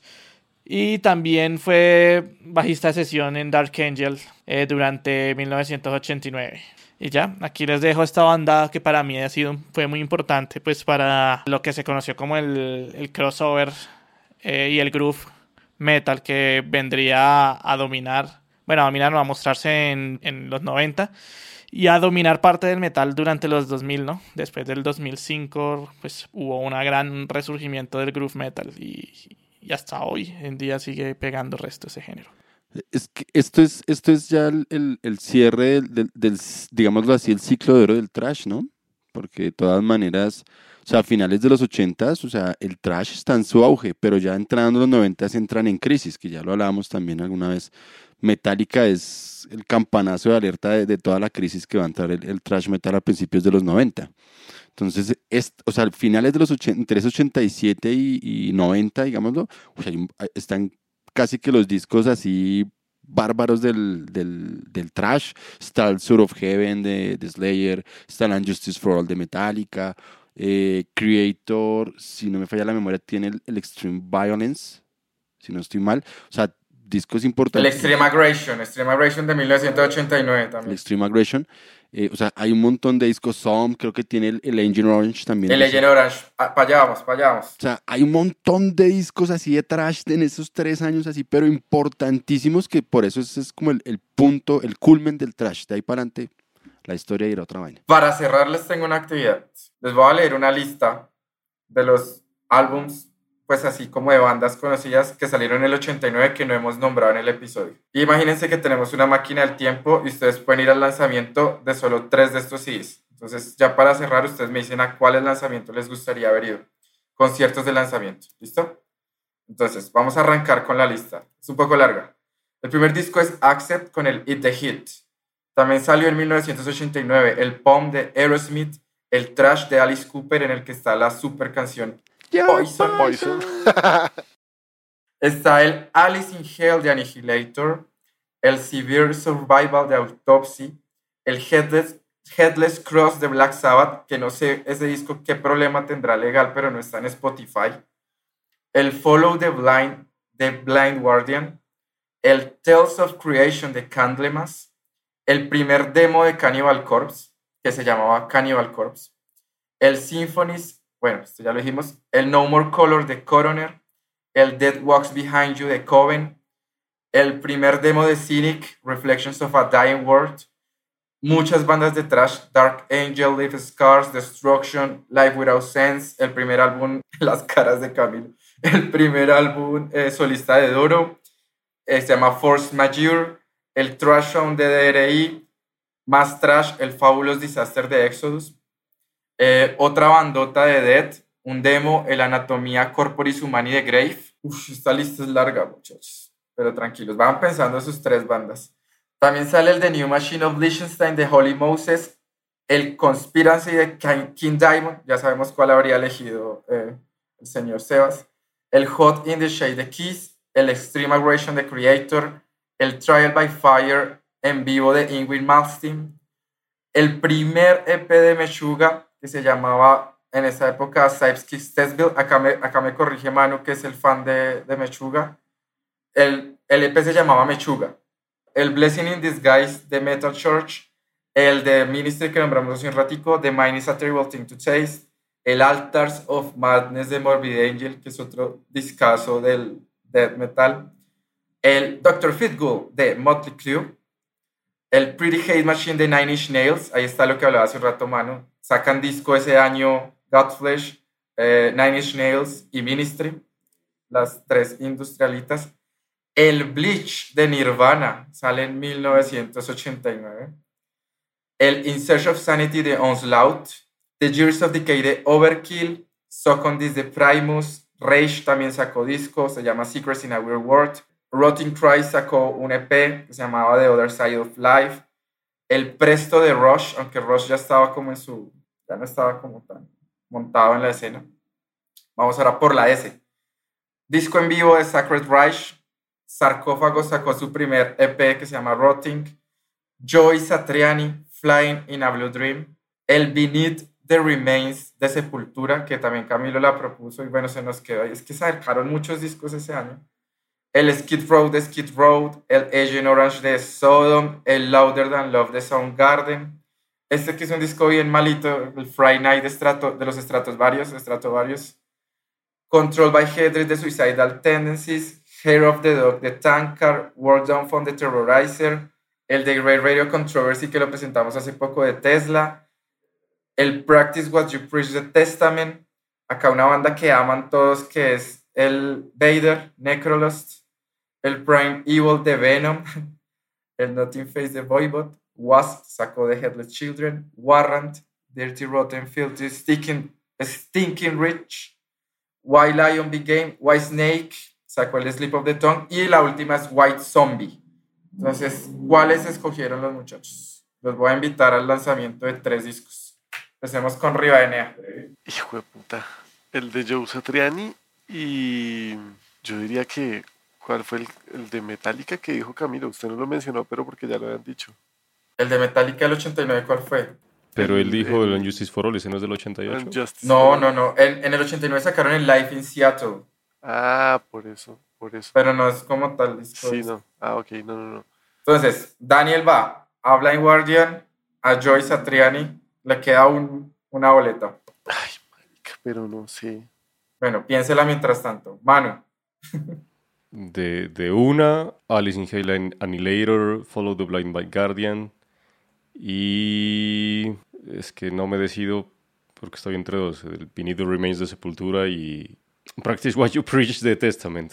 Y también fue bajista de sesión en Dark Angel eh, durante 1989. Y ya, aquí les dejo esta banda que para mí ha sido, fue muy importante, pues para lo que se conoció como el, el crossover eh, y el groove metal que vendría a, dominar, bueno, a dominar, no, a mostrarse en, en, los 90 y a dominar parte del metal durante los 2000, ¿no? Después del 2005, pues hubo un gran resurgimiento del groove metal y, y hasta hoy en día sigue pegando resto ese género. Es que esto es, esto es ya el, el, el cierre del, del, del, digámoslo así, el ciclo de oro del trash, ¿no? Porque de todas maneras, o sea, a finales de los 80 o sea, el trash está en su auge, pero ya entrando los 90 entran en crisis, que ya lo hablábamos también alguna vez. Metallica es el campanazo de alerta de, de toda la crisis que va a entrar el, el, trash metal a principios de los 90. Entonces, es, o sea, finales de los 80, entre 87 y, y 90, digámoslo, o sea, están casi que los discos así bárbaros del, del, del, trash. Está el Sur of Heaven de, de Slayer, está el Unjustice for All de Metallica, Eh, Creator, si no me falla la memoria, tiene el, el Extreme Violence, si no estoy mal. O sea, discos El importantes. Extreme Aggression, Extreme Aggression de 1989 el también. Extreme Aggression. Eh, o sea, hay un montón de discos. Some, creo que tiene el, el Engine Orange también. El. Legend Orange. Ah, para allá vamos, para allá vamos. O sea, hay un montón de discos así de trash en esos tres años así, pero importantísimos que por eso ese es como el, el punto, el culmen del trash. De ahí para adelante, la historia irá otra vaina. Para cerrar, les tengo una actividad. Les voy a leer una lista de los álbums, pues así como de bandas conocidas que salieron en el 89 que no hemos nombrado en el episodio. Imagínense que tenemos una máquina del tiempo y ustedes pueden ir al lanzamiento de solo tres de estos CDs. Entonces, ya para cerrar, ustedes me dicen a cuáles lanzamientos les gustaría haber ido. Conciertos de lanzamiento. ¿Listo? Entonces, vamos a arrancar con la lista. Es un poco larga. El primer disco es Accept con el It the Hit. También salió en 1989 el Pom de Aerosmith, el Trash de Alice Cooper en el que está la super canción Poison. Poison. Está el Alice in Hell de Annihilator, el Severe Survival de Autopsy, el Headless, Headless Cross de Black Sabbath, que no sé ese disco qué problema tendrá legal, pero no está en Spotify, el Follow the Blind de Blind Guardian, el Tales of Creation de Candlemas, el primer demo de Cannibal Corpse, que se llamaba Cannibal Corpse, el Symphonies, bueno, esto ya lo dijimos, el No More Color de Coroner, el Dead Walks Behind You de Coven, el primer demo de Cynic, Reflections of a Dying World, muchas bandas de trash, Dark Angel, Live Scars, Destruction, Life Without Sense, el primer álbum, Las Caras de Camilo, el primer álbum eh, solista de Doro, eh, se llama Force Majeure, el Trash Sound de DRI, más Trash, el Fabulous Disaster de Exodus, eh, otra bandota de Death, un demo, el Anatomía Corporis Humani de Grave. Uf, esta lista es larga, muchachos, pero tranquilos, van pensando sus tres bandas. También sale el The New Machine of Liechtenstein de Holy Moses, el Conspiracy de King Diamond, ya sabemos cuál habría elegido eh, el señor Sebas, el Hot in the Shade de Kiss, el Extreme Aggression de Creator, el Trial by Fire en vivo de Ingrid Malmsteen, el primer EP de Meshuga que se llamaba en esa época Sipes Testville, acá me, acá me corrige Manu que es el fan de, de Meshuga, el, el EP se llamaba Mechuga, el Blessing in Disguise de Metal Church, el de Ministry que nombramos hace un ratico, The Mind is a Terrible Thing to Taste, el Altars of Madness de Morbid Angel, que es otro discazo del death metal, el Dr. Fitgool de Motley Crue, el Pretty Hate Machine de Nine Inch Nails, ahí está lo que hablaba hace un rato, mano. Sacan disco ese año, Godflesh, eh, Nine Inch Nails y Ministry, las tres industrialitas. El Bleach de Nirvana sale en 1989. El In Search of Sanity de Onslaught. The Years of Decay de Overkill. Socondis de Primus. Rage también sacó disco, se llama Secrets in a Weird World. Rotting Christ sacó un EP que se llamaba The Other Side of Life. El Presto de Rush, aunque Rush ya estaba como en su. ya no estaba como tan montado en la escena. Vamos ahora por la S. Disco en vivo de Sacred Reich. Sarcófago sacó su primer EP que se llama Rotting. Joy Satriani, Flying in a Blue Dream. El Beneath the Remains de Sepultura, que también Camilo la propuso y bueno, se nos quedó. ahí. Es que sacaron muchos discos ese año. El Skid Row de Skid Row, el Agent Orange de Sodom, el Louder Than Love de Soundgarden. Este que es un disco bien malito, el Friday Night de, Strato, de los Estratos Varios, Varios. Control by Headred de Suicidal Tendencies, Hair of the Dog de Tankard, World Down from the Terrorizer, el The Great Radio Controversy que lo presentamos hace poco de Tesla, el Practice What You Preach de Testament, acá una banda que aman todos que es el Vader, Necrolust, el Prime Evil de Venom, el Nothing Face de Voivod, Wasp sacó de Headless Children, Warrant, Dirty Rotten Filthy, Stinking, Stinking Rich, Why Lion Became, Why Snake, sacó el Slip of the Tongue y la última es White Zombie. Entonces, ¿cuáles escogieron los muchachos? Los voy a invitar al lanzamiento de tres discos. Empecemos con Rivadenea. Hijo de puta. El de Joe Satriani y yo diría que, ¿cuál fue el, el de Metallica que dijo Camilo? Usted no lo mencionó, pero porque ya lo habían dicho. El de Metallica del 89, ¿cuál fue? Pero él dijo el- el Justice for All, ese no es del 88. Unjustice No, no, no. En, en el 89 sacaron el Life in Seattle, Ah, por eso, por eso. pero no es como tal disco. Sí, no. Ah, ok, no, no, no. Entonces, Daniel va a Blind Guardian, a Joyce Satriani, le queda un- una boleta. Pero no sé. Bueno, piénsela mientras tanto. Manu, De, de una, Alice in Hell Annihilator, Follow the Blind by Guardian. Y es que no me decido porque estoy entre dos: el the Remains de Sepultura y Practice What You Preach de Testament.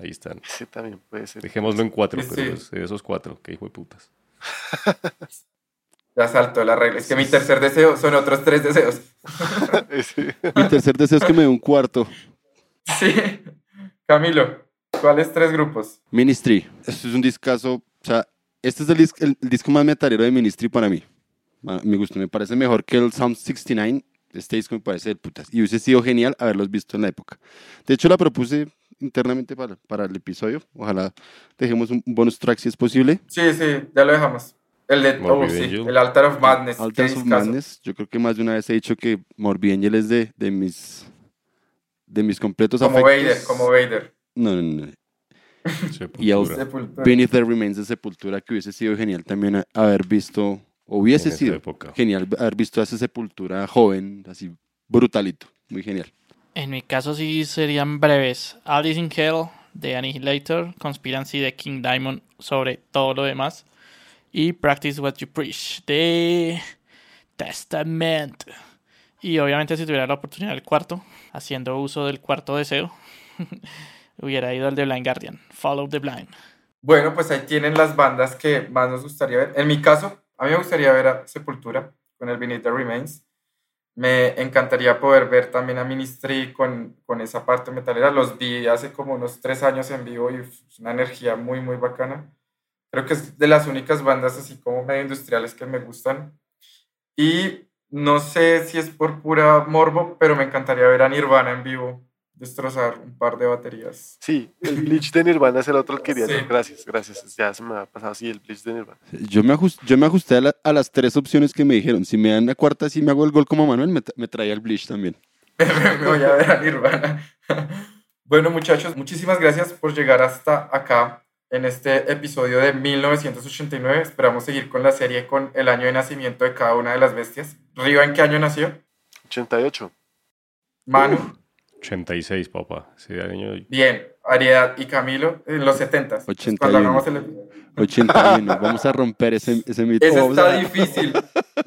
Ahí están. Ese también puede ser. Dejémoslo en cuatro, Sí, pero es de esos cuatro, que hijo de putas. ya saltó la regla. Es que mi tercer deseo son otros tres deseos. Ese- Mi tercer deseo es que me dé un cuarto. Sí. Camilo, ¿cuáles tres grupos? Ministry. Esto es un discazo. O sea, este es el, dis- el- el disco más metalero de Ministry para mí. A mi gusto. Me parece mejor que el Sound 69. Este disco me parece de putas. Y hubiese sido genial haberlos visto en la época. De hecho, la propuse internamente para, para el episodio. Ojalá dejemos un bonus track si es posible. Sí, sí, ya lo dejamos. El de oh, sí, el Altar of Madness. Altars qué of. Madness. Yo creo que más de una vez he dicho que Morbid Angel es de, de mis de mis completos Como afectos. Vader, como Vader. No, no, no. Sepultura. Y a Sepultura. Beneath the Remains de Sepultura, que hubiese sido genial también haber visto, o hubiese En sido época. genial haber visto a esa Sepultura joven, así brutalito, muy genial. En mi caso sí serían breves. Alice in Hell de Annihilator, Conspiracy de King Diamond sobre todo lo demás y Practice What You Preach de Testament. Y obviamente si tuviera la oportunidad del cuarto, haciendo uso del cuarto deseo, hubiera ido al de Blind Guardian, Follow the Blind. Bueno, pues ahí tienen las bandas que más nos gustaría ver. En mi caso, a mí me gustaría ver a Sepultura con el the Remains. Me encantaría poder ver también a Ministry con, con esa parte metalera. Los vi hace como unos tres años en vivo y es una energía muy, muy bacana. Creo que es de las únicas bandas así como medio industriales que me gustan. Y no sé si es por pura morbo, pero me encantaría ver a Nirvana en vivo destrozar un par de baterías. Sí, el Bleach de Nirvana es el otro que quería. Sí. Gracias, gracias. Ya se me ha pasado. Sí, el Bleach de Nirvana. Yo me, ajust- yo me ajusté a, la- a las tres opciones que me dijeron. Si me dan la cuarta, si me hago el gol como Manuel, me, tra- me traía el Bleach también. me voy a ver a Nirvana. Bueno, muchachos, muchísimas gracias por llegar hasta acá en este episodio de 1989. Esperamos seguir con la serie con el año de nacimiento de cada una de las bestias. Riva, ¿en qué año nació? 88. Manu, 86, papá. Ese año bien. Ariedad y Camilo en los 70. 81. Cuando hagamos el... 81. Vamos a romper ese, ese mito. Ese Vamos está a- difícil.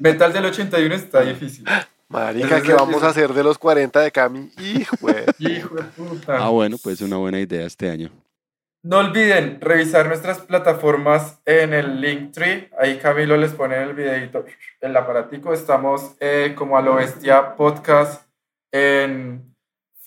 Metal del 81 está difícil. Marica, ¿qué vamos a hacer de los 40 de Cami? Hijo de- Hijo de puta. Ah, bueno, pues una buena idea este año. No olviden revisar nuestras plataformas en el Linktree. Ahí Camilo les pone el videito, el aparatico. Estamos eh, como a lo bestia podcast en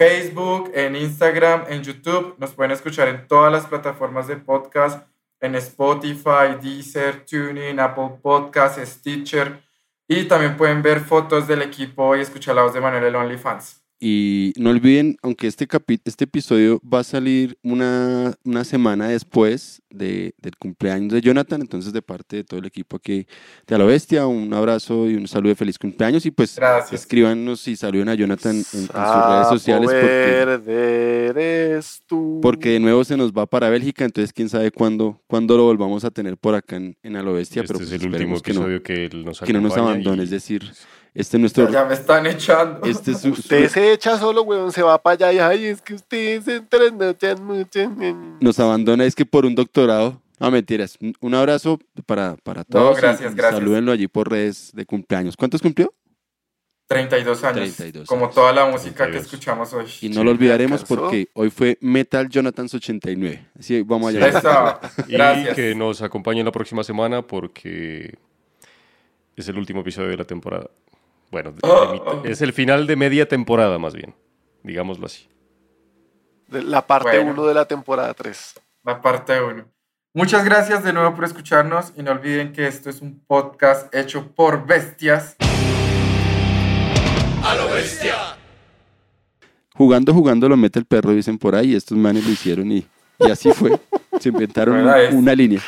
Facebook, en Instagram, en YouTube. Nos pueden escuchar en todas las plataformas de podcast, en Spotify, Deezer, TuneIn, Apple Podcasts, Stitcher. Y también pueden ver fotos del equipo y escuchar la voz de Manuel el OnlyFans. Y no olviden, aunque este, capi- este episodio va a salir una, una semana después de- del cumpleaños de Jonathan, entonces de parte de todo el equipo aquí de A la Bestia, un abrazo y un saludo de feliz cumpleaños y pues Gracias. escríbanos y saluden a Jonathan en, en sus redes sociales porque, tú. porque de nuevo se nos va para Bélgica, entonces quién sabe cuándo, cuándo lo volvamos a tener por acá en, en A la Bestia, este pero es pues el último que no, episodio que, él nos que no nos abandone, y- es decir, este es nuestro... Ya me están echando. Este es su- Usted su- se echa solo, weón, se va para allá y ay, es que ustedes se trasnochan mucho. nos abandona es que por un doctorado. No, mentiras. Un- abrazo para, para todos. y- gracias, gracias. Salúdenlo allí por redes de cumpleaños. ¿Cuántos cumplió? 32 años. 32 como años. toda la música que 32. escuchamos hoy. Y no Sí, lo olvidaremos porque hoy fue Metal Jonathans 89. Así vamos Sí. allá. Eso, Y gracias. que nos acompañen la próxima semana porque es el último episodio de la temporada. Bueno, de- de mitad- oh. es el final de media temporada más bien, digámoslo así. De La parte Bueno. 1 de la temporada 3. La parte 1. Muchas gracias de nuevo por escucharnos y no olviden que esto es un podcast hecho por bestias. Jugando, jugando lo mete el perro, dicen por ahí. Estos manes lo hicieron y, y así fue. Se inventaron una línea.